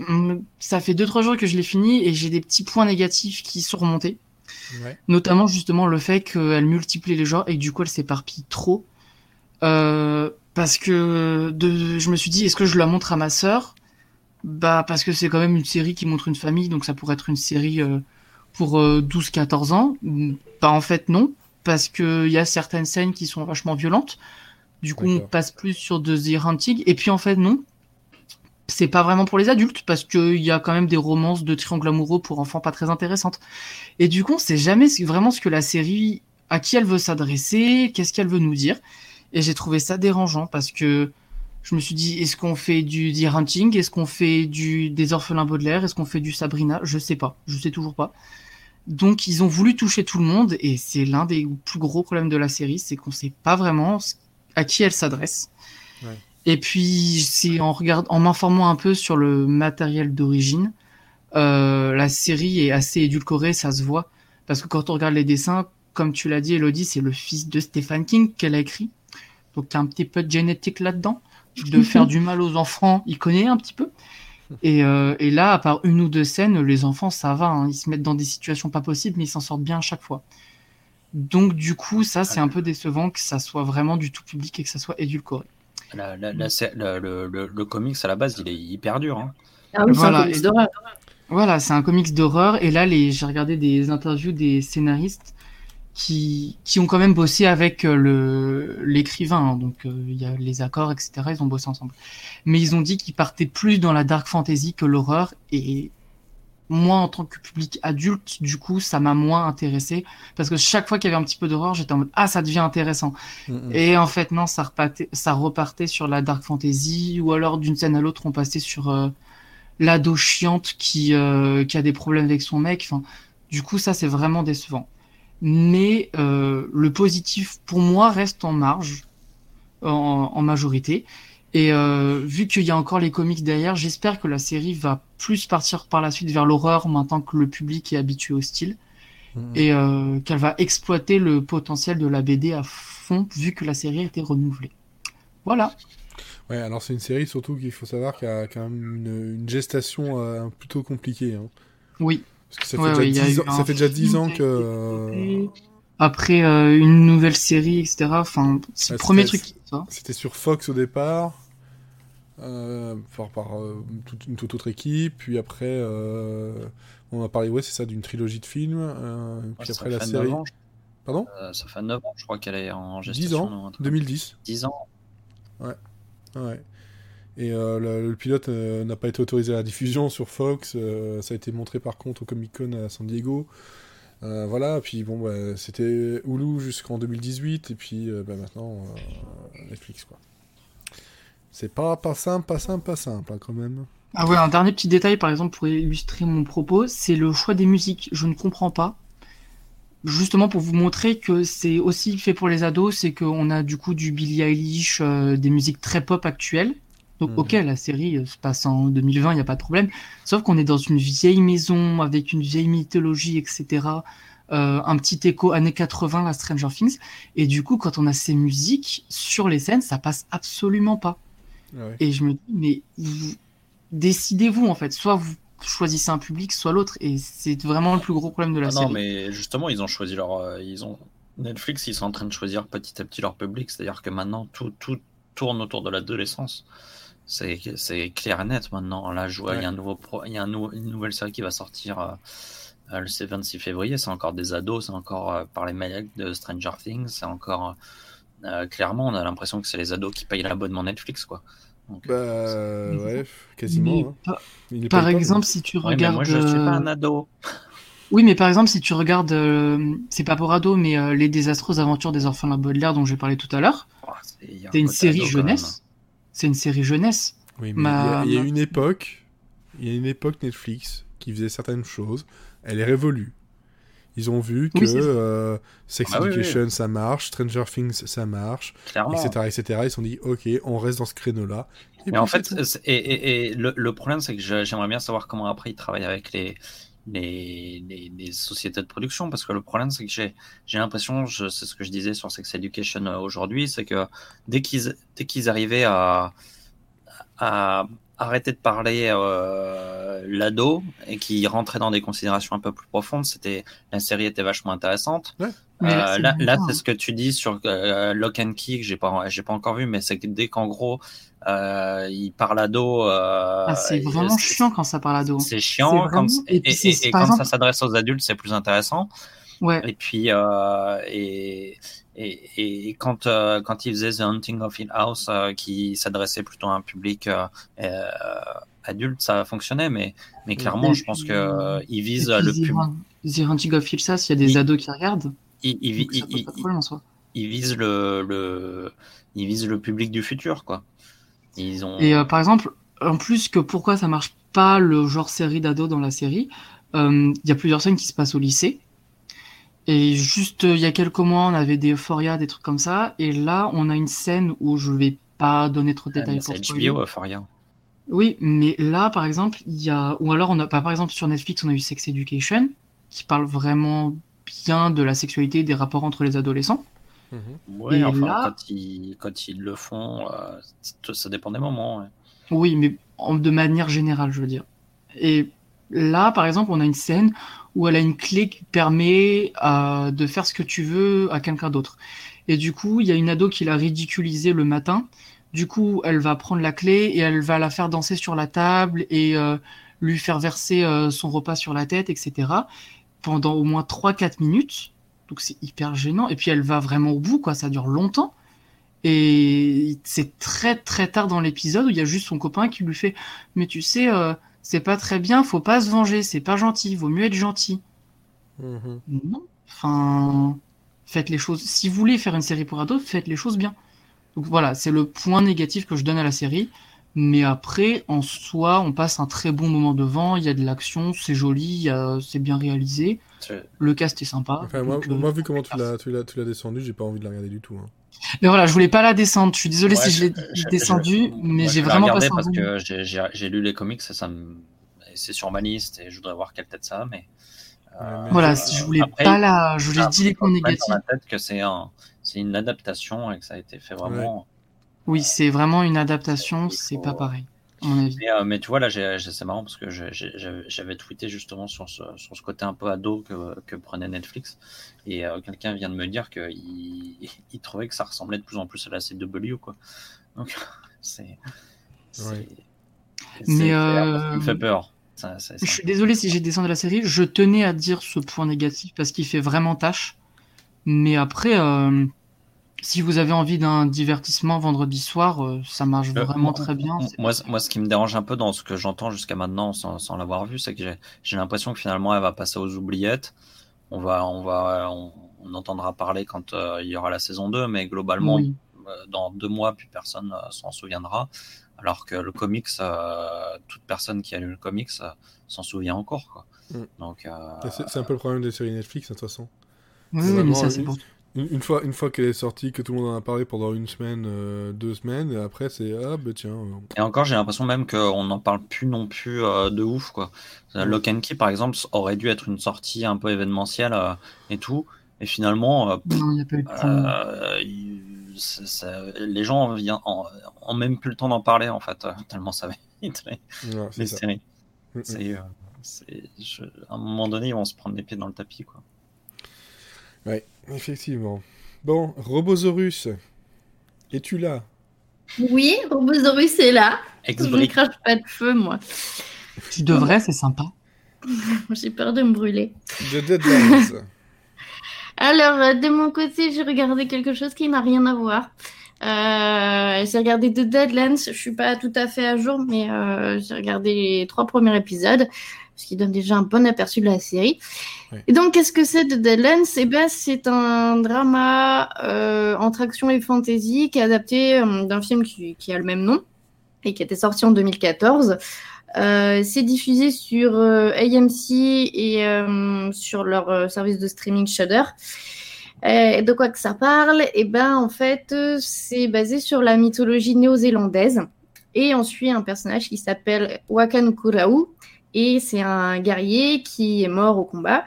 ça fait 2-3 jours que je l'ai fini et j'ai des petits points négatifs qui sont remontés. Notamment justement le fait qu'elle multiplie les genres et que du coup elle s'éparpille trop. Euh, parce que de, je me suis dit, est-ce que je la montre à ma sœur? Bah parce que c'est quand même une série qui montre une famille, donc ça pourrait être une série euh, pour 12-14 euh, ans. Bah en fait non, parce qu'il y a certaines scènes qui sont vachement violentes. Du coup on passe plus sur de The Hunting. Et puis en fait non, c'est pas vraiment pour les adultes parce qu'il y a quand même des romances de triangle amoureux pour enfants pas très intéressantes. Et du coup, on sait jamais vraiment ce que la série, à qui elle veut s'adresser, qu'est-ce qu'elle veut nous dire. Et j'ai trouvé ça dérangeant parce que je me suis dit, est-ce qu'on fait du The Hunting? Est-ce qu'on fait du des orphelins Baudelaire? Est-ce qu'on fait du Sabrina? Je sais pas, je sais toujours pas. Donc ils ont voulu toucher tout le monde et c'est l'un des plus gros problèmes de la série, c'est qu'on sait pas vraiment à qui elle s'adresse. Ouais. Et puis, c'est en regard... en m'informant un peu sur le matériel d'origine, euh, la série est assez édulcorée, ça se voit. Parce que quand on regarde les dessins, comme tu l'as dit, Elodie, c'est le fils de Stephen King qu'elle a écrit. Donc, il y a un petit peu de génétique là-dedans. De faire du mal aux enfants, il connaît un petit peu. Et, euh, et, là, à part une ou deux scènes, les enfants, ça va. Hein. Ils se mettent dans des situations pas possibles, mais ils s'en sortent bien à chaque fois. Donc, du coup, ça, c'est un peu décevant que ça soit vraiment du tout public et que ça soit édulcoré. La, la, le, le, le, comics à la base, il est hyper dur. Hein. Ah oui, voilà. c'est un comics d'horreur. Voilà, c'est un comics d'horreur. Et là, les... j'ai regardé des interviews des scénaristes qui, qui ont quand même bossé avec euh, le l'écrivain. Hein. Donc, euh, il y a les accords, etc. Ils ont bossé ensemble. Mais ils ont dit qu'ils partaient plus dans la dark fantasy que l'horreur. Et moi, en tant que public adulte, du coup, ça m'a moins intéressé parce que chaque fois qu'il y avait un petit peu d'horreur, j'étais en mode ah ça devient intéressant. Mm, mm. Et en fait non, ça repartait, ça repartait sur la dark fantasy ou alors d'une scène à l'autre, on passait sur euh, l'ado chiante qui euh, qui a des problèmes avec son mec. Enfin, du coup, ça c'est vraiment décevant. Mais euh, le positif pour moi reste en marge, en, en majorité. Et euh, vu qu'il y a encore les comics derrière, j'espère que la série va plus partir par la suite vers l'horreur maintenant que le public est habitué au style. Mmh. Et euh, qu'elle va exploiter le potentiel de la BD à fond vu que la série a été renouvelée. Voilà. Ouais, alors c'est une série surtout qu'il faut savoir qu'il y a quand même une, gestation euh, plutôt compliquée. Hein. Oui. Parce que ça, fait, déjà 10 ans, ça fait déjà 10 ans que. Après une nouvelle série, etc. Enfin, c'est le premier truc. C'était sur Fox au départ euh, par euh, toute, une toute autre équipe. Puis après, euh, on a parlé, ouais, c'est ça, d'une trilogie de films. Euh, puis après la série. Pardon? Ça fait 9 ans, je crois qu'elle est en gestation. 10 ans, 2010. 10 ans. Ouais. Ouais. Et le, pilote n'a pas été autorisé à la diffusion sur Fox. ça a été montré par contre au Comic Con à San Diego. voilà, puis bon, bah, c'était Hulu jusqu'en 2018, et puis bah, maintenant Netflix. C'est pas, pas simple, pas simple, pas simple hein, quand même. Ah ouais, un dernier petit détail par exemple pour illustrer mon propos, c'est le choix des musiques. Je ne comprends pas. Justement pour vous montrer que c'est aussi fait pour les ados, c'est qu'on a du coup du Billie Eilish, euh, des musiques très pop actuelles. Donc mhm. ok, la série euh, se passe en 2020, il n'y a pas de problème. Sauf qu'on est dans une vieille maison avec une vieille mythologie, etc. un petit écho années 80 à Stranger Things. Et du coup, quand on a ces musiques sur les scènes, ça passe absolument pas. Et je me dis, mais décidez-vous en fait. Soit vous choisissez un public, soit l'autre. Et c'est vraiment le plus gros problème de la ah série. Non, mais justement, ils ont choisi leur. ils ont Netflix, ils sont en train de choisir petit à petit leur public. C'est-à-dire que maintenant, tout, tout tourne autour de l'adolescence. C'est clair et net maintenant. Là, je vois, il y a, un nouveau il y a une nouvelle série qui va sortir euh, euh, le 26 février. C'est encore des ados, c'est encore euh, par les mecs de Stranger Things. C'est encore. clairement, on a l'impression que c'est les ados qui payent l'abonnement Netflix, quoi. bah, ouais, quasiment. Hein. Par, exemple, si tu regardes. moi, je suis pas un ado. Oui, mais par exemple, si tu regardes, c'est pas pour ados, mais Les désastreuses aventures des orphelins Baudelaire dont j'ai parlé tout à l'heure, oh, c'est une série jeunesse c'est une série jeunesse. Oui, mais il y, a une époque, il y a une époque Netflix qui faisait certaines choses. Elle est révolue. Ils ont vu que euh, Sex ah Education ça marche, Stranger Things ça marche, etc., etc. Ils se sont dit ok, on reste dans ce créneau-là. Mais en fait, et, le, problème c'est que j'aimerais bien savoir comment après ils travaillent avec les, les, les, sociétés de production parce que le problème c'est que j'ai l'impression c'est ce que je disais sur Sex Education euh, aujourd'hui c'est que dès qu'ils dès qu'ils arrivaient à, à arrêter de parler euh, l'ado et qu'ils rentraient dans des considérations un peu plus profondes c'était la série était vachement intéressante euh, là, là c'est ce que tu dis sur euh, Lock and Key que j'ai pas j'ai pas encore vu mais c'est que dès qu'en gros euh, il parle à dos. Euh, ah, c'est vraiment chiant quand ça parle à dos. C'est chiant. Et, quand ça s'adresse aux adultes, c'est plus intéressant. Ouais. Et puis, euh, et, et, quand, euh, quand il faisait The Hunting of Hill House, euh, qui s'adressait plutôt à un public adulte, ça fonctionnait. Mais, mais clairement, je pense que il vise le public. The Hunting of Hill House, il y a des ados qui regardent. Il, il, il, il, vise le, le, il vise le public du futur, quoi. Et euh, par exemple, en plus que pourquoi ça marche pas le genre série d'ado dans la série, euh, il y a plusieurs scènes qui se passent au lycée. Et juste il y a quelques mois, on avait des Euphoria, des trucs comme ça. Et là, on a une scène où je vais pas donner trop de détails pour C'est HBO Euphoria. Oui, mais là, par exemple, il y a, ou alors on a, par exemple sur Netflix, on a eu Sex Education, qui parle vraiment bien de la sexualité, des rapports entre les adolescents. Mhm. Oui, enfin, quand, ils, quand, ils, le font, euh, ça dépend des moments. Oui, mais de manière générale, je veux dire. Et là, par exemple, on a une scène où elle a une clé qui permet euh, de faire ce que tu veux à quelqu'un d'autre. Et du coup, il y a une ado qui l'a ridiculisé le matin. Du coup, elle va prendre la clé et elle va la faire danser sur la table et euh, lui faire verser son repas sur la tête, etc. Pendant au moins 3-4 minutes. Donc c'est hyper gênant. Et puis elle va vraiment au bout, quoi. Ça dure longtemps. Et c'est très très tard dans l'épisode où il y a juste son copain qui lui fait Mais tu sais, euh, c'est pas très bien, faut pas se venger, c'est pas gentil, vaut mieux être gentil. Mm-hmm. Non. Enfin, faites les choses. Si vous voulez faire une série pour ados, faites les choses bien. Donc voilà, c'est le point négatif que je donne à la série. Mais après, en soi, on passe un très bon moment devant. Il y a de l'action, c'est joli, c'est bien réalisé. Le cast est sympa. moi, euh, vu comment tu l'as, tu l'as, descendu, j'ai pas envie de la regarder du tout. Hein. Mais voilà, je voulais pas la descendre. Je suis désolé si je l'ai descendu, mais j'ai vraiment pas parce que j'ai, lu les comics, ça, c'est sur ma liste et je voudrais voir quelle tête ça a, mais. Euh, voilà, si je voulais pas la, je voulais dire les points négatifs. que c'est un, c'est une adaptation et que ça a été fait vraiment. Oui, c'est vraiment une adaptation, c'est pas pareil. Euh, mais, tu vois, là, c'est marrant parce que j'avais tweeté justement sur ce, sur ce, côté un peu ado que, que prenait Netflix. Et euh, quelqu'un vient de me dire qu'il il trouvait que ça ressemblait de plus en plus à la CW. Quoi. Donc, c'est. Mais. Euh... Ça me fait peur. je suis désolé si j'ai descendu la série. Je tenais à dire ce point négatif parce qu'il fait vraiment tâche. Mais après. Si vous avez envie d'un divertissement vendredi soir, euh, ça marche euh, vraiment très bien. Moi, moi, ce qui me dérange un peu dans ce que j'entends jusqu'à maintenant, sans, sans l'avoir vu, c'est que j'ai l'impression que finalement, elle va passer aux oubliettes. On va, on va, on, entendra parler quand euh, il y aura la saison 2, mais globalement, dans deux mois, plus personne s'en souviendra. Alors que le comics, toute personne qui a lu le comics s'en souvient encore. Quoi. Mm. Donc, c'est un peu le problème des séries Netflix, de toute façon. Oui, mais ça, c'est pour Une, fois, une fois qu'elle est sortie, que tout le monde en a parlé pendant une semaine, euh, deux semaines, et après c'est ah bah tiens. Euh. Et encore, j'ai l'impression même qu'on n'en parle plus non plus de ouf quoi. Lock and Key par exemple aurait dû être une sortie un peu événementielle et tout, et finalement, les gens ont, même plus le temps d'en parler en fait, tellement ça va vite les, séries. C'est à un moment donné, ils vont se prendre les pieds dans le tapis, quoi. Ouais, effectivement. Bon, Robosaurus, es-tu là? Oui, Robosaurus est là. Je ne crache pas de feu, moi. Tu devrais, c'est sympa. J'ai peur de me brûler. The Deadlands. Alors, euh, de mon côté, j'ai regardé quelque chose qui n'a rien à voir. Euh, j'ai regardé The Deadlands. Je suis pas tout à fait à jour, mais euh, j'ai regardé les trois premiers épisodes ce qui donne déjà un bon aperçu de la série. Et donc, qu'est-ce que c'est de Deadlands Eh ben, c'est un drama euh, entre action et fantasy qui est adapté euh, d'un film qui, a le même nom et qui était sorti en 2014. Euh, c'est diffusé sur AMC et sur leur service de streaming Shudder. Et de quoi que ça parle? Eh ben, en fait, c'est basé sur la mythologie néo-zélandaise. Et on suit un personnage qui s'appelle Wakan Kurau, et c'est un guerrier qui est mort au combat.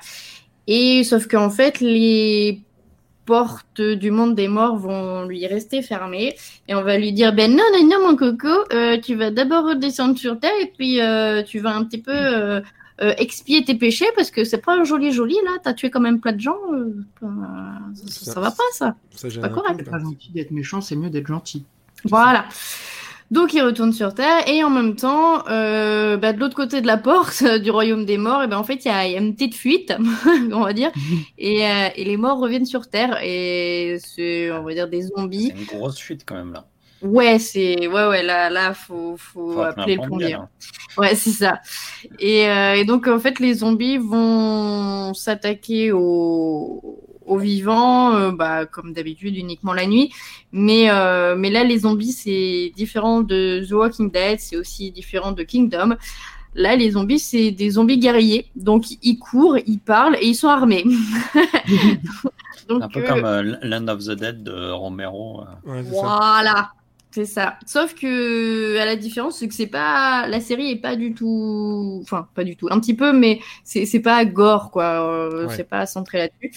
Et sauf qu'en fait, les portes du monde des morts vont lui rester fermées. Et on va lui dire ben non non non mon coco euh, tu vas d'abord redescendre sur terre et puis euh, tu vas un petit peu euh, expier tes péchés parce que c'est pas joli joli là. T'as tué quand même plein de gens ça, ça, va pas ça, c'est pas correct. c'est pas gentil d'être méchant c'est mieux d'être gentil. Voilà donc il retourne sur Terre et en même temps, euh, bah, de l'autre côté de la porte du royaume des morts, et ben en fait il y, a, une petite fuite, on va dire, et, euh, et, les morts reviennent sur Terre et c'est on va dire des zombies. C'est une grosse fuite quand même là. Ouais, c'est ouais ouais là là faut faut, appeler le plombier. Hein. Ouais, c'est ça. Et, euh, et, donc en fait les zombies vont s'attaquer aux aux vivants, euh, bah, comme d'habitude, uniquement la nuit. Mais, euh, mais là, les zombies, c'est différent de The Walking Dead, c'est aussi différent de Kingdom. Là, les zombies, c'est des zombies guerriers. Donc, ils courent, ils parlent et ils sont armés. Donc, un peu comme euh, Land of the Dead de Romero. voilà. C'est ça. Sauf que à la différence, c'est que c'est pas la série est pas du tout, enfin pas du tout, un petit peu, mais c'est pas gore quoi. C'est pas centré là-dessus.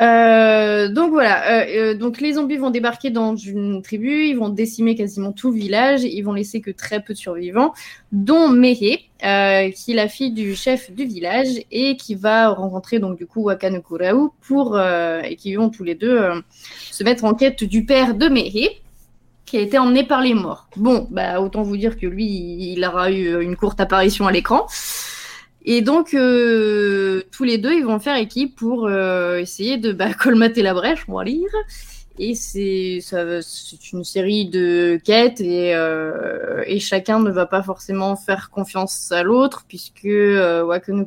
Euh, donc voilà, euh, euh, donc les zombies vont débarquer dans une tribu, ils vont décimer quasiment tout le village, ils vont laisser que très peu de survivants, dont Mehe, euh, qui est la fille du chef du village et qui va rencontrer donc du coup Wakano Kurau pour et qui vont tous les deux se mettre en quête du père de Mehe qui a été emmené par les morts. Bon, bah autant vous dire que lui, il aura eu une courte apparition à l'écran. Et donc, euh, tous les deux, ils vont faire équipe pour euh, essayer de bah, colmater la brèche, on va lire. Et c'est une série de quêtes et, euh, et chacun ne va pas forcément faire confiance à l'autre puisque euh, Wakano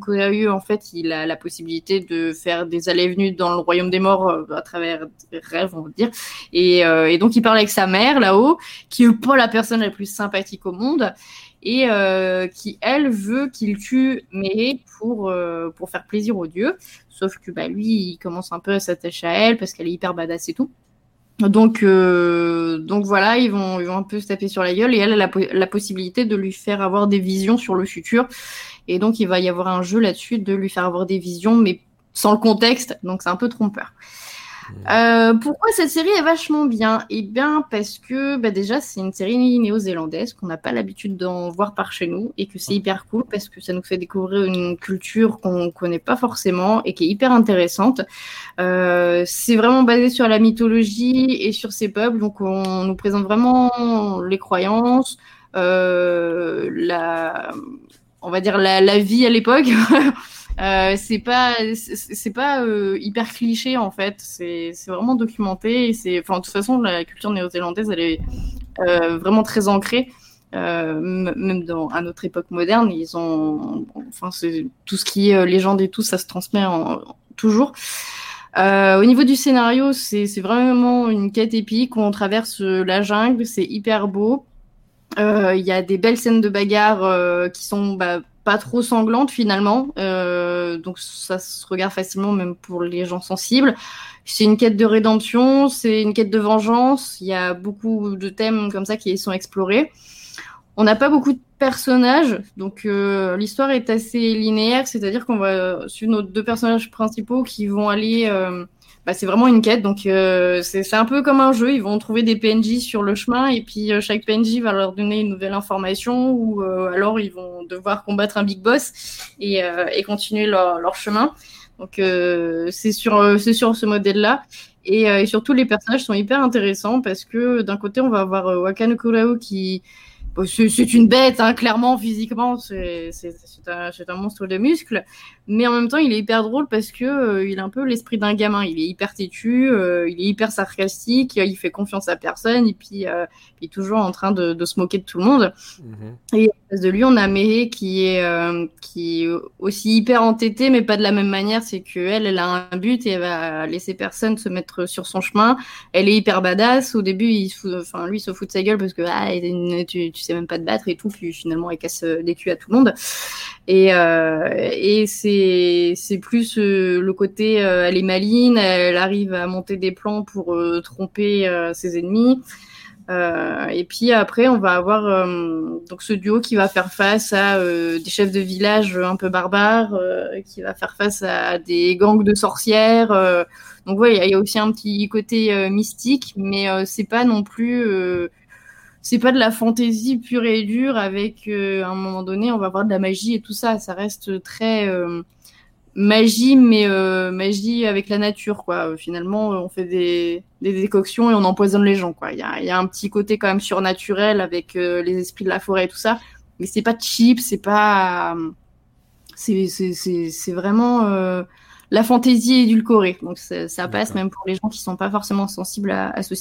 en fait, il a la possibilité de faire des allées-venues dans le royaume des morts euh, à travers des rêves, on va dire. Et, euh, et donc, il parle avec sa mère là-haut, qui est pas la personne la plus sympathique au monde et euh, qui, elle, veut qu'il tue mais pour, euh, pour faire plaisir aux dieux. Sauf que bah, lui, il commence un peu à s'attacher à elle parce qu'elle est hyper badass et tout. Donc, euh, donc voilà, ils vont, ils vont un peu se taper sur la gueule et elle a la, la, possibilité de lui faire avoir des visions sur le futur. Et donc, il va y avoir un jeu là-dessus de lui faire avoir des visions, mais sans le contexte. Donc, c'est un peu trompeur. Euh, pourquoi cette série est vachement bien? Eh bien, parce que bah, déjà, c'est une série néo-zélandaise qu'on n'a pas l'habitude d'en voir par chez nous et que c'est hyper cool parce que ça nous fait découvrir une culture qu'on connaît pas forcément et qui est hyper intéressante. Euh, c'est vraiment basé sur la mythologie et sur ces peuples, donc on nous présente vraiment les croyances, euh, la, on va dire la, la vie à l'époque. Euh, c'est pas c'est pas euh, hyper cliché en fait. C'est vraiment documenté c'est enfin de toute façon la culture néo-zélandaise elle est euh, vraiment très ancrée. Même dans à notre époque moderne ils ont enfin c'est tout ce qui est légende et tout ça se transmet en, toujours. Au niveau du scénario c'est vraiment une quête épique où on traverse la jungle. C'est hyper beau. Il y a des belles scènes de bagarre qui sont bah, pas trop sanglante finalement, euh, donc ça se regarde facilement même pour les gens sensibles. C'est une quête de rédemption, c'est une quête de vengeance. Il y a beaucoup de thèmes comme ça qui sont explorés. On n'a pas beaucoup de personnages, donc euh, l'histoire est assez linéaire, c'est-à-dire qu'on va suivre nos deux personnages principaux qui vont aller euh, bah, c'est vraiment une quête. Donc, euh, c'est un peu comme un jeu. Ils vont trouver des PNJ sur le chemin et puis euh, chaque PNJ va leur donner une nouvelle information ou euh, alors ils vont devoir combattre un big boss et, et continuer leur, leur, chemin. Donc, c'est sur, c'est sur ce modèle-là. Et, et, surtout, les personnages sont hyper intéressants parce que d'un côté, on va avoir Wakano Kurao qui c'est une bête, hein, clairement, physiquement, c'est un, un, monstre de muscles. Mais en même temps, il est hyper drôle parce que euh, il a un peu l'esprit d'un gamin. Il est hyper têtu, euh, il est hyper sarcastique, il fait confiance à personne, et puis euh, il est toujours en train de, de, se moquer de tout le monde. Mm-hmm. Et en face de lui, on a Mehe qui est, qui est aussi hyper entêtée, mais pas de la même manière. C'est qu'elle, elle a un but et elle va laisser personne se mettre sur son chemin. Elle est hyper badass. Au début, il enfin, lui, il se fout de sa gueule parce que ah, tu, tu sais même pas te battre et tout. Puis finalement, il casse les culs à tout le monde. Et, et c'est c'est plus euh, le côté euh, elle est maline, elle arrive à monter des plans pour euh, tromper ses ennemis. et puis après, on va avoir donc ce duo qui va faire face à des chefs de village un peu barbares, qui va faire face à des gangs de sorcières. donc ouais, il y, a aussi un petit côté mystique, mais c'est pas non plus c'est pas de la fantaisie pure et dure avec à un moment donné on va voir de la magie et tout ça ça reste très magie, mais euh, magie avec la nature, quoi. Finalement, on fait des, des, décoctions et on empoisonne les gens, quoi. Il y a, y a, un petit côté quand même surnaturel avec euh, les esprits de la forêt et tout ça, mais c'est pas cheap, c'est pas, c'est vraiment euh, la fantaisie édulcorée. Donc ça, passe même pour les gens qui sont pas forcément sensibles à, à ce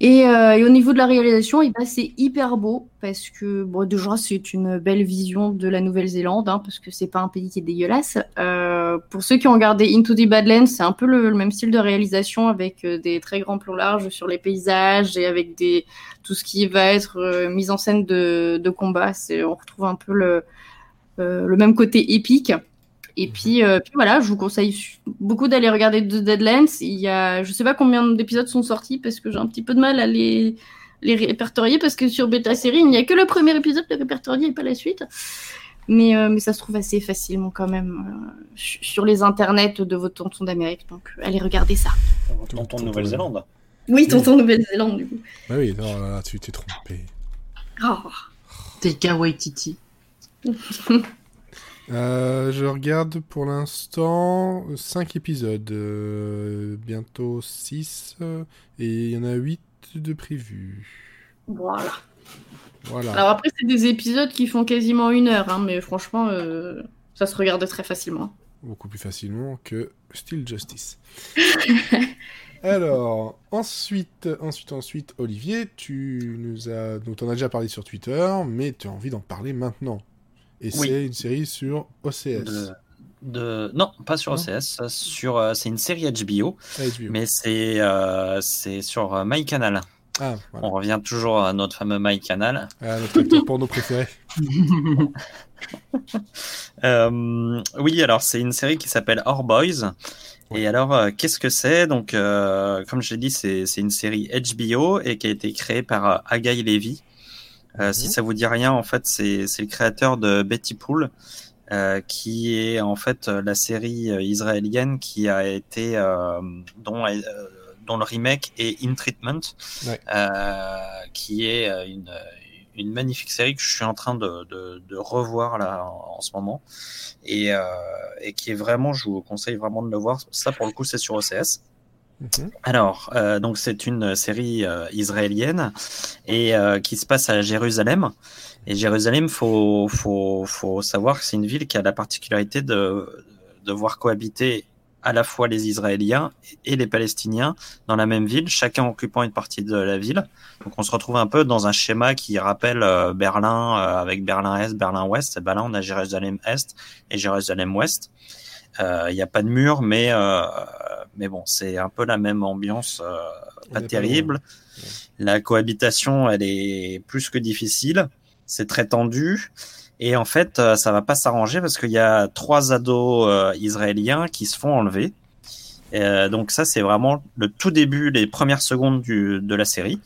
style-là. Euh, et, au niveau de la réalisation, eh ben, c'est hyper beau parce que bon, déjà c'est une belle vision de la Nouvelle-Zélande hein, parce que c'est pas un pays qui est dégueulasse. Euh, pour ceux qui ont regardé Into the Badlands, c'est un peu le, même style de réalisation avec euh, des très grands plans larges sur les paysages et avec des tout ce qui va être mise en scène de, de combat. On retrouve un peu le, le même côté épique. Et puis, euh, puis, voilà, je vous conseille beaucoup d'aller regarder The Deadlands. Il y a, je sais pas combien d'épisodes sont sortis parce que j'ai un petit peu de mal à les, les répertorier parce que sur Beta Série, il n'y a que le premier épisode de répertorier et pas la suite. Mais, euh, mais ça se trouve assez facilement quand même euh, sur les internets de votre tonton d'Amérique. Donc allez regarder ça. Tonton de Nouvelle-Zélande. Oui, tonton de Nouvelle-Zélande du coup. Bah oui, non, là, tu t'es trompé. Oh. T'es kawaii Titi. Euh, je regarde pour l'instant 5 épisodes, euh, bientôt 6, et il y en a 8 de prévus. Voilà. voilà. Alors après, c'est des épisodes qui font quasiment une heure, hein, mais franchement, euh, ça se regarde très facilement. Beaucoup plus facilement que Still Justice. Alors, ensuite, ensuite, ensuite, Olivier, tu nous as, donc en as déjà parlé sur Twitter, mais tu as envie d'en parler maintenant. Et c'est une série sur OCS. De... Non, pas sur OCS. Sur, euh, c'est une série HBO, ah, mais c'est euh, c'est sur euh, MyCanal. Ah, On revient toujours à notre fameux MyCanal. Ah, notre acteur porno préféré. oui, alors c'est une série qui s'appelle Our Boys. Et alors, qu'est-ce que c'est? Donc, comme je l'ai dit, c'est une série HBO et qui a été créée par Agaï Levy. Euh, si mhm. ça vous dit rien, en fait, c'est le créateur de Betty Pool, euh, qui est en fait la série euh, israélienne qui a été dont dont le remake est In Treatment, qui est une, une magnifique série que je suis en train de, de, de revoir là en, ce moment et, et qui est vraiment, je vous conseille vraiment de le voir. Ça pour le coup c'est sur OCS. Mhm. Alors, euh, donc c'est une série euh, israélienne et euh, qui se passe à Jérusalem. Et Jérusalem, faut faut faut savoir que c'est une ville qui a la particularité de de voir cohabiter à la fois les Israéliens et les Palestiniens dans la même ville, chacun occupant une partie de la ville. Donc on se retrouve un peu dans un schéma qui rappelle Berlin avec Berlin Est, Berlin Ouest. Et ben là, on a Jérusalem Est et Jérusalem Ouest. Il n'y a pas de mur, mais mais bon, c'est un peu la même ambiance, euh, pas terrible. La cohabitation, elle est plus que difficile. C'est très tendu. Et en fait, ça va pas s'arranger parce qu'il y a trois ados israéliens qui se font enlever. donc ça, c'est vraiment le tout début, les premières secondes du, de la série.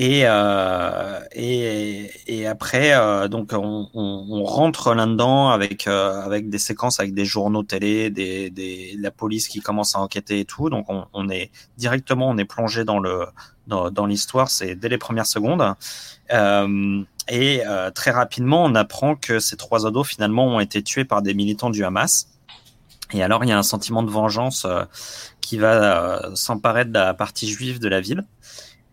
Et, euh, et, et, après, euh, donc on, on, on rentre là-dedans avec euh, avec des séquences avec des journaux télé, des, des la police qui commence à enquêter et tout. Donc on, on est directement on est plongé dans le dans, dans l'histoire. C'est dès les premières secondes. Euh, et euh, très rapidement, on apprend que ces trois ados finalement ont été tués par des militants du Hamas. Et alors, il y a un sentiment de vengeance qui va s'emparer de la partie juive de la ville.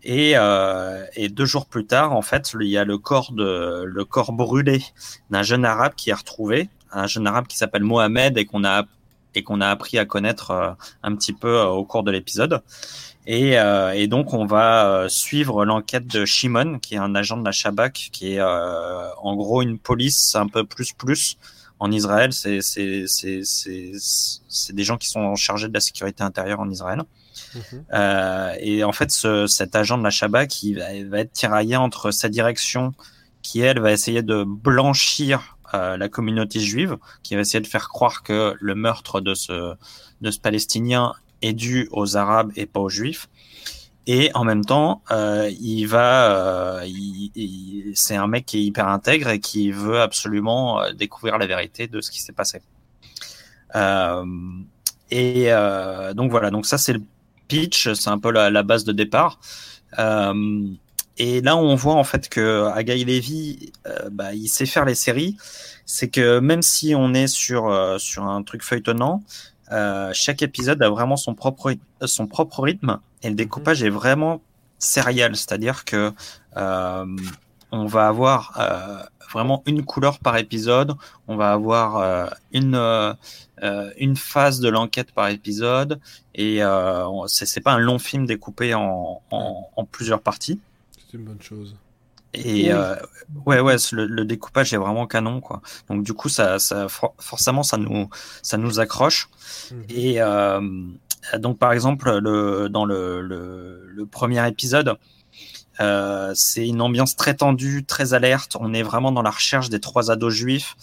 Et, euh, et, deux jours plus tard, en fait, il y a le corps de le corps brûlé d'un jeune arabe qui est retrouvé, un jeune arabe qui s'appelle Mohamed et qu'on a a appris à connaître euh, un petit peu euh, au cours de l'épisode. Et, et, donc on va suivre l'enquête de Shimon, qui est un agent de la Shabak, qui est en gros une police un peu plus plus en Israël. C'est c'est c'est c'est des gens qui sont chargés de la sécurité intérieure en Israël. Mhm. Euh, et en fait, ce, cet agent de la Shabak, qui va, va, être tiraillé entre sa direction, qui elle va essayer de blanchir euh, la communauté juive, qui va essayer de faire croire que le meurtre de ce, de ce Palestinien est dû aux Arabes et pas aux Juifs. Et en même temps, euh, il va, euh, c'est un mec qui est hyper intègre et qui veut absolument euh, découvrir la vérité de ce qui s'est passé. Et donc voilà, donc ça c'est le pitch, c'est un peu la, base de départ. Et là, on voit en fait que Agaï Levy, bah, il sait faire les séries. C'est que même si on est sur sur un truc feuilletonnant, chaque épisode a vraiment son propre son propre rythme et le mhm. découpage est vraiment sériel, c'est-à-dire que euh, on va avoir euh, vraiment une couleur par épisode, on va avoir une euh, une phase de l'enquête par épisode et euh, c'est pas un long film découpé en, en, en plusieurs parties. C'est une bonne chose. Et euh, ouais, ouais, le, le, découpage est vraiment canon, quoi. Donc du coup, ça, ça forcément, ça nous, ça nous accroche. Mmh. Et euh, donc, par exemple, le, dans le, le, le premier épisode, euh, c'est une ambiance très tendue, très alerte. On est vraiment dans la recherche des trois ados juifs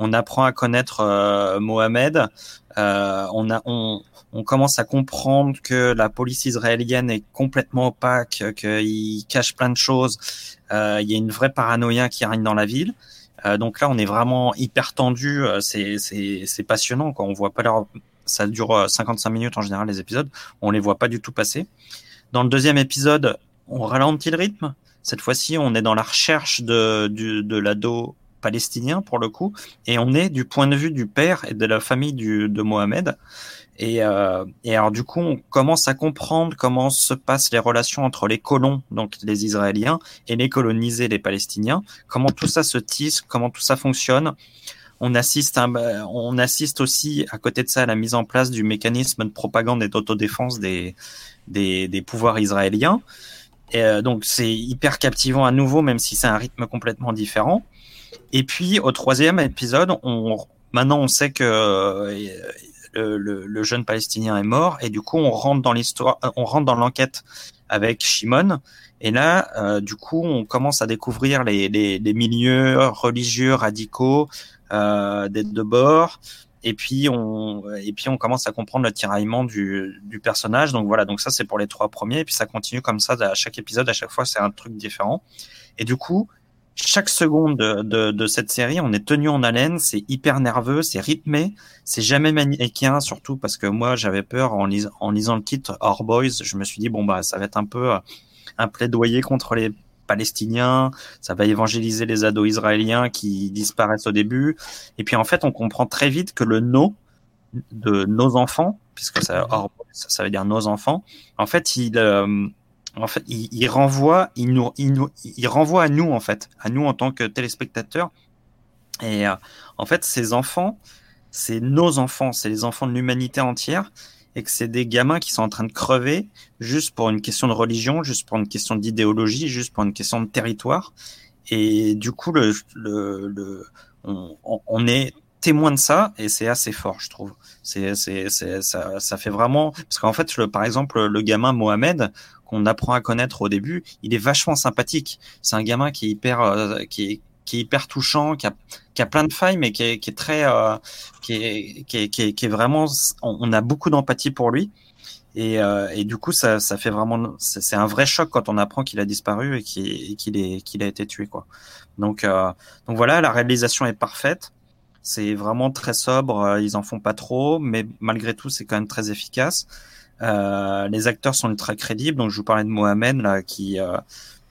on apprend à connaître euh, Mohamed, euh, on, a, on, on, commence à comprendre que la police israélienne est complètement opaque, qu'il cache plein de choses. Euh, il y a une vraie paranoïa qui règne dans la ville. Euh, donc là, on est vraiment hyper tendu. Euh, c'est passionnant. Quoi. On voit pas leur... Ça dure 55 minutes en général les épisodes. On les voit pas du tout passer. Dans le deuxième épisode, on ralentit le rythme. Cette fois-ci, on est dans la recherche de, de, l'ado palestinien pour le coup, et on est du point de vue du père et de la famille de Mohamed. Et, euh, et, alors du coup, on commence à comprendre comment se passent les relations entre les colons, donc les Israéliens, et les colonisés, les Palestiniens. Comment tout ça se tisse, comment tout ça fonctionne. On assiste, on assiste aussi à côté de ça à la mise en place du mécanisme de propagande et d'autodéfense des, des, des pouvoirs israéliens. Et euh, donc c'est hyper captivant à nouveau, même si c'est un rythme complètement différent. Et puis au troisième épisode, on, maintenant on sait que euh, le, le, le, jeune palestinien est mort et du coup on rentre dans l'histoire, on rentre dans l'enquête avec Shimon. Et là, euh, du coup, on commence à découvrir les, les, les milieux religieux radicaux euh, des deux bords. Et puis on et puis on commence à comprendre le tiraillement du, du personnage. Donc voilà, donc ça c'est pour les trois premiers. Et puis ça continue comme ça à chaque épisode. À chaque fois, c'est un truc différent. Et du coup, chaque seconde de, de, de, cette série, on est tenu en haleine, c'est hyper nerveux, c'est rythmé, c'est jamais manichéen, surtout parce que moi j'avais peur en, en lisant le titre Our Boys, je me suis dit bon bah ça va être un peu euh, un plaidoyer contre les Palestiniens, ça va évangéliser les ados israéliens qui disparaissent au début, et puis en fait on comprend très vite que le no de nos enfants, puisque ça, ça veut dire nos enfants, en fait il euh, en fait, il, renvoie, il nous, il nous, il renvoie à nous en fait, à nous en tant que téléspectateurs. Et euh, en fait, ces enfants, c'est nos enfants, c'est les enfants de l'humanité entière, et que c'est des gamins qui sont en train de crever juste pour une question de religion, juste pour une question d'idéologie, juste pour une question de territoire. Et du coup, le, le, le on, on, est témoin de ça et c'est assez fort, je trouve. C'est, c'est, ça, ça fait vraiment parce qu'en fait, par exemple, le gamin Mohamed, qu'on apprend à connaître au début, il est vachement sympathique. C'est un gamin qui est hyper, euh, qui est qui est hyper touchant, qui a, qui a plein de failles, mais qui est, est très, euh, qui, est, qui, est, qui, est, est vraiment, on, a beaucoup d'empathie pour lui. Et, euh, et, du coup, ça, ça fait vraiment, c'est un vrai choc quand on apprend qu'il a disparu et qu'il est, qu'il a été tué, quoi. Donc, euh, donc voilà, la réalisation est parfaite. C'est vraiment très sobre. Ils en font pas trop, mais malgré tout, c'est quand même très efficace. Les acteurs sont ultra crédibles. Donc, je vous parlais de Mohamed là, qui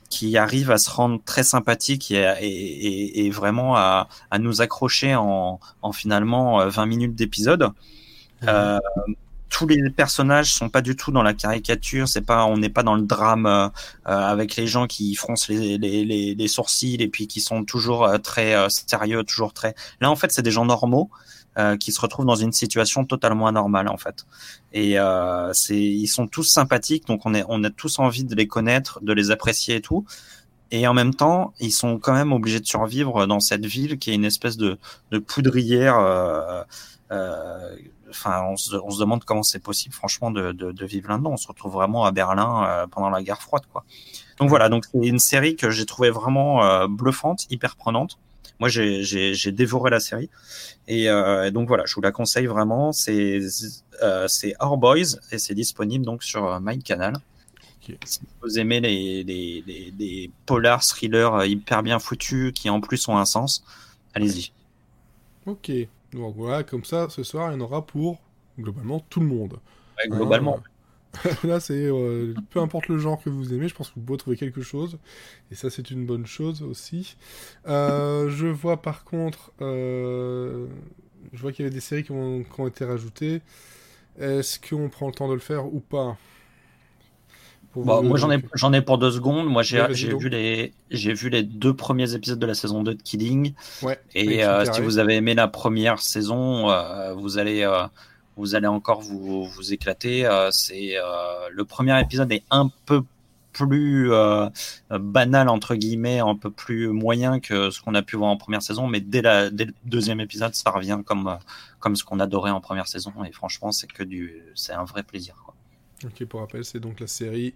qui arrive à se rendre très sympathique et, et, et vraiment à, à, nous accrocher en, en finalement 20 minutes d'épisode. Euh, tous les personnages sont pas du tout dans la caricature. C'est pas, on n'est pas dans le drame euh, euh, avec les gens qui froncent les, les, les, les, sourcils et puis qui sont toujours euh, très sérieux, toujours très. Là, en fait, c'est des gens normaux qui se retrouvent dans une situation totalement anormale, en fait. Et c'est, ils sont tous sympathiques, donc on est, on a tous envie de les connaître, de les apprécier et tout. Et en même temps, ils sont quand même obligés de survivre dans cette ville qui est une espèce de, de poudrière. Euh, euh, enfin, on se, on se, demande comment c'est possible, franchement, de, de, de vivre là-dedans. On se retrouve vraiment à Berlin euh, pendant la guerre froide, quoi. Donc voilà, donc c'est une série que j'ai trouvé vraiment euh, bluffante, hyper prenante. Moi, j'ai dévoré la série. Et euh, donc voilà, je vous la conseille vraiment. C'est euh, Our Boys et c'est disponible donc sur euh, MyCanal. Okay. Si vous aimez les, les, les, les polars, thrillers hyper bien foutus qui en plus ont un sens, allez-y. Ok. Donc voilà, comme ça, ce soir, il y en aura pour globalement tout le monde. Ouais, globalement. Hein, là, c'est euh, peu importe le genre que vous aimez, je pense que vous pouvez trouver quelque chose. Et ça, c'est une bonne chose aussi. Euh, je vois par contre, euh, je vois qu'il y avait des séries qui ont, qui ont été rajoutées. Est-ce qu'on prend le temps de le faire ou pas? Bon, moi j'en ai j'en ai pour deux secondes. Moi j'ai j'ai vu les j'ai vu les deux premiers épisodes de la saison 2 de Killing. Ouais. Et si vous avez aimé la première saison, vous allez vous allez encore vous vous éclater. Euh, c'est euh, le premier épisode est un peu plus banal entre guillemets, un peu plus moyen que ce qu'on a pu voir en première saison, mais dès la dès le deuxième épisode, ça revient comme comme ce qu'on adorait en première saison. Et franchement, c'est que du c'est un vrai plaisir. Quoi. Ok, pour rappel, c'est donc la série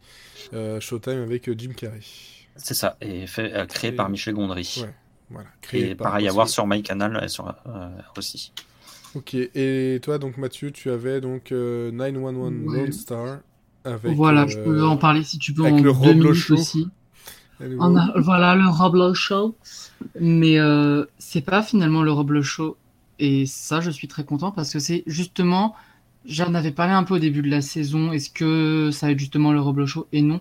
euh, Showtime avec euh, Jim Carrey. C'est ça, et fait, euh, créé par Michel Gondry. Ouais, voilà. Créé et par pareil à voir sur MyCanal sur, euh, aussi. Ok, et toi donc Mathieu, tu avais donc 911 ouais. Lone Star avec. Voilà, je peux en parler si tu veux en le deux minutes show. aussi. A, voilà le Roblo Show, mais c'est pas finalement le Roblo Show, et ça je suis très content parce que c'est justement J'en avais parlé un peu au début de la saison. Est-ce que ça va être justement le Roblo Show Et non?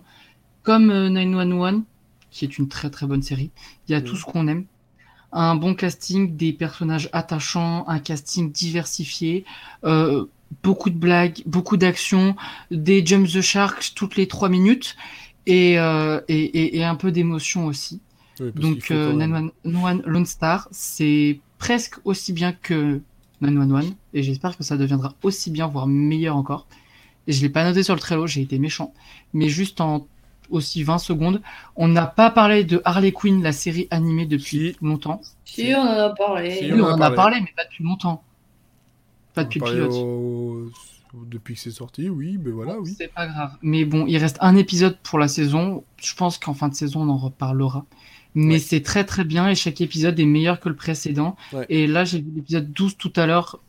Comme euh, 911, qui est une très très bonne série, il y a mmh. tout ce qu'on aime. Un bon casting, des personnages attachants, un casting diversifié, euh, beaucoup de blagues, beaucoup d'actions, des Jump the Sharks toutes les trois minutes et, euh, et, et, et, un peu d'émotion aussi. Oui, Donc, euh, 911 Lone Star, c'est presque aussi bien que 911 et j'espère que ça deviendra aussi bien, voire meilleur encore. Et je l'ai pas noté sur le Trello, j'ai été méchant. Mais juste en aussi 20 secondes, on n'a pas parlé de Harley Quinn, la série animée depuis si. longtemps. Si, on en a parlé. Si, on, on, en a parlé. parlé. mais pas depuis longtemps. Pas depuis le pilote. Au... Depuis que c'est sorti, oui, mais voilà, oui. C'est pas grave. Mais bon, il reste un épisode pour la saison. Je pense qu'en fin de saison, on en reparlera mais ouais. c'est très très bien et chaque épisode est meilleur que le précédent. Ouais. Et là, j'ai vu l'épisode 12 tout à l'heure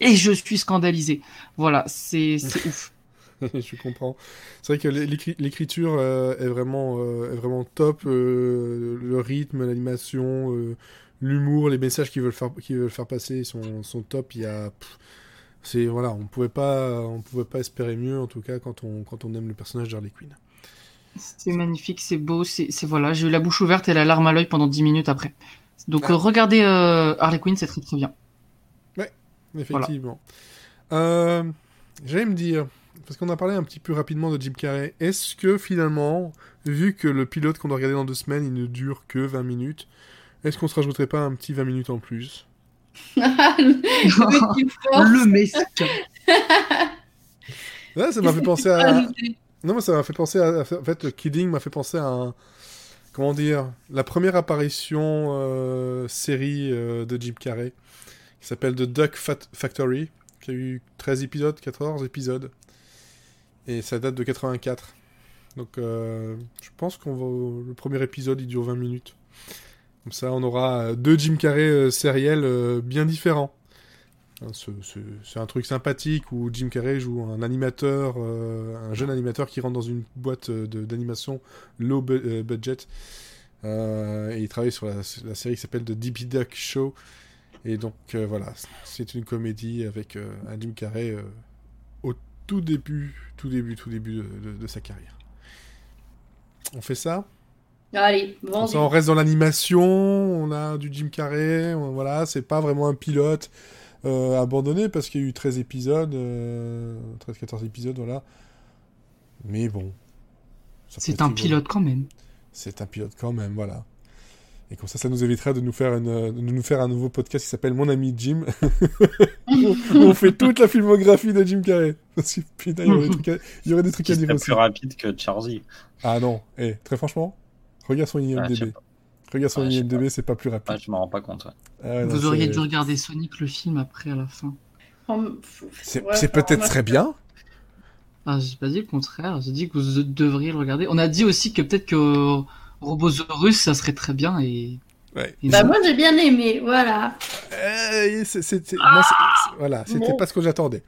et je suis scandalisé. Voilà, c'est ouf. je comprends. C'est vrai que l'écriture euh, est, vraiment, euh, est vraiment top. Euh, le rythme, l'animation, l'humour, les messages qu'ils veulent faire, qu'ils veulent faire passer sont, sont top. Il y a. C'est voilà, on pouvait pas, on pouvait pas espérer mieux en tout cas quand on quand on aime le personnage d'Harley Quinn. C'est magnifique, c'est beau, c'est voilà, j'ai eu la bouche ouverte et la larme à l'œil pendant 10 minutes après. Donc ah. regardez euh, Harley Quinn, c'est très très bien. Ouais, effectivement. Voilà. Euh, J'allais me dire, parce qu'on a parlé un petit peu rapidement de Jim Carrey, est-ce que finalement, vu que le pilote qu'on doit regarder dans deux semaines, il ne dure que 20 minutes, est-ce qu'on se rajouterait pas un petit 20 minutes en plus? Le mesquin Ouais, ça m'a fait penser à... Non, mais ça m'a fait penser à. En fait, le Kidding m'a fait penser à un. Comment dire La première apparition euh, série euh, de Jim Carrey, qui s'appelle The Duck Fat Factory, qui a eu 13 épisodes, 14 épisodes. Et ça date de 84. Donc, euh, je pense qu'on va. Le premier épisode, il dure 20 minutes. Comme ça, on aura deux Jim Carrey sériels bien différents. Hein, c'est un truc sympathique où Jim Carrey joue un animateur, un jeune animateur qui rentre dans une boîte d'animation low budget. et il travaille sur la, série qui s'appelle The Deep Duck Show. Et donc voilà, c'est une comédie avec un Jim Carrey tout début, tout début, tout début de sa carrière. On fait ça? Allez, on reste dans l'animation, on a du Jim Carrey, voilà, c'est pas vraiment un pilote euh, abandonné parce qu'il y a eu 13 épisodes, 13-14 euh, épisodes, voilà. Mais bon. C'est un pilote quand même. C'est un pilote quand même, voilà. Et comme ça, ça nous évitera de nous faire, une, de nous faire un nouveau podcast qui s'appelle Mon ami Jim. on fait toute la filmographie de Jim Carrey. Parce que putain, il y aurait des trucs à, il y aurait des trucs à dire aussi. plus rapide que Charzy. Ah non, eh, très franchement, regarde son IMDB. regarde son IMDB, c'est pas plus rapide. Ah, je m'en rends pas compte. Ah Vous auriez dû regarder Sonic le film après à la fin. C'est peut-être très bien. Ah, j'ai pas dit le contraire, j'ai dit que vous devriez le regarder. On a dit aussi que peut-être que Robosaurus, ça serait très bien et. bah moi j'ai bien aimé, voilà. Euh, c'était voilà, c'était pas ce que j'attendais.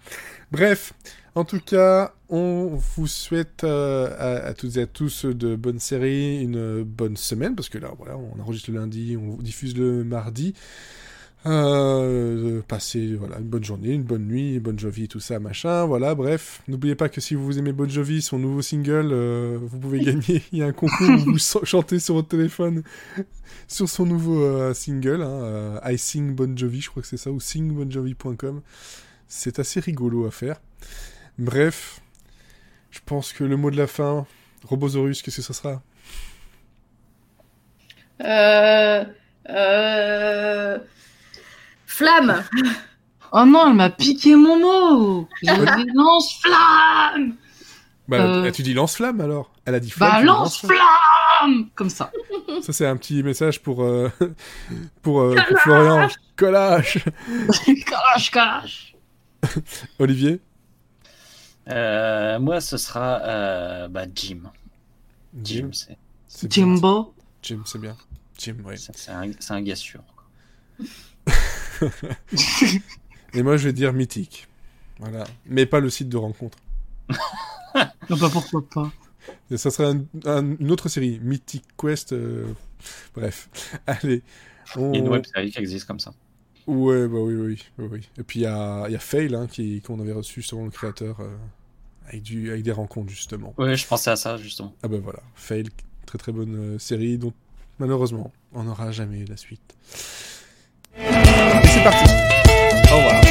Bref, en tout cas, on vous souhaite euh, à, toutes et à tous de bonnes séries, une bonne semaine parce que là, voilà, on enregistre le lundi, on diffuse le mardi. Euh, passer voilà, une bonne journée, une bonne nuit, Bon Jovi, tout ça, machin. Voilà, bref. N'oubliez pas que si vous aimez Bon Jovi, son nouveau single, euh, vous pouvez gagner. Il y a un concours où vous chantez sur votre téléphone sur son nouveau euh, single, hein, euh, I Sing Bon Jovi, je crois que c'est ça, ou singbonjovi.com. C'est assez rigolo à faire. Bref, je pense que le mot de la fin, Robosaurus, qu'est-ce que ça sera? Euh. Euh. Flamme Oh non, elle m'a piqué mon mot J'ai dit lance-flamme Bah, euh... tu dis lance-flamme alors Elle a dit flamme. Bah, lance-flamme Comme ça. Ça, c'est un petit message pour, euh, pour, euh, pour, Florian. Collage Collage, collage Olivier euh, Moi, ce sera bah, Jim. Jim, c'est. Jimbo Jim, c'est bien. Jim, oui. C'est un, un gars sûr. Et moi, je vais dire mythique. Voilà. Mais pas le site de rencontre. non, pas pourquoi pas. ça serait une autre série, Mythic Quest. Euh, bref. Allez. Il y a une web série qui existe comme ça. Ouais, bah oui, oui, oui. Et puis il y a, y a Fail hein, qu'on avait reçu selon le créateur euh, avec, du, avec des rencontres justement. Ouais, je pensais à ça justement. Ah ben voilà, Fail, très très bonne euh, série dont malheureusement on n'aura jamais la suite. Et c'est parti. Au revoir.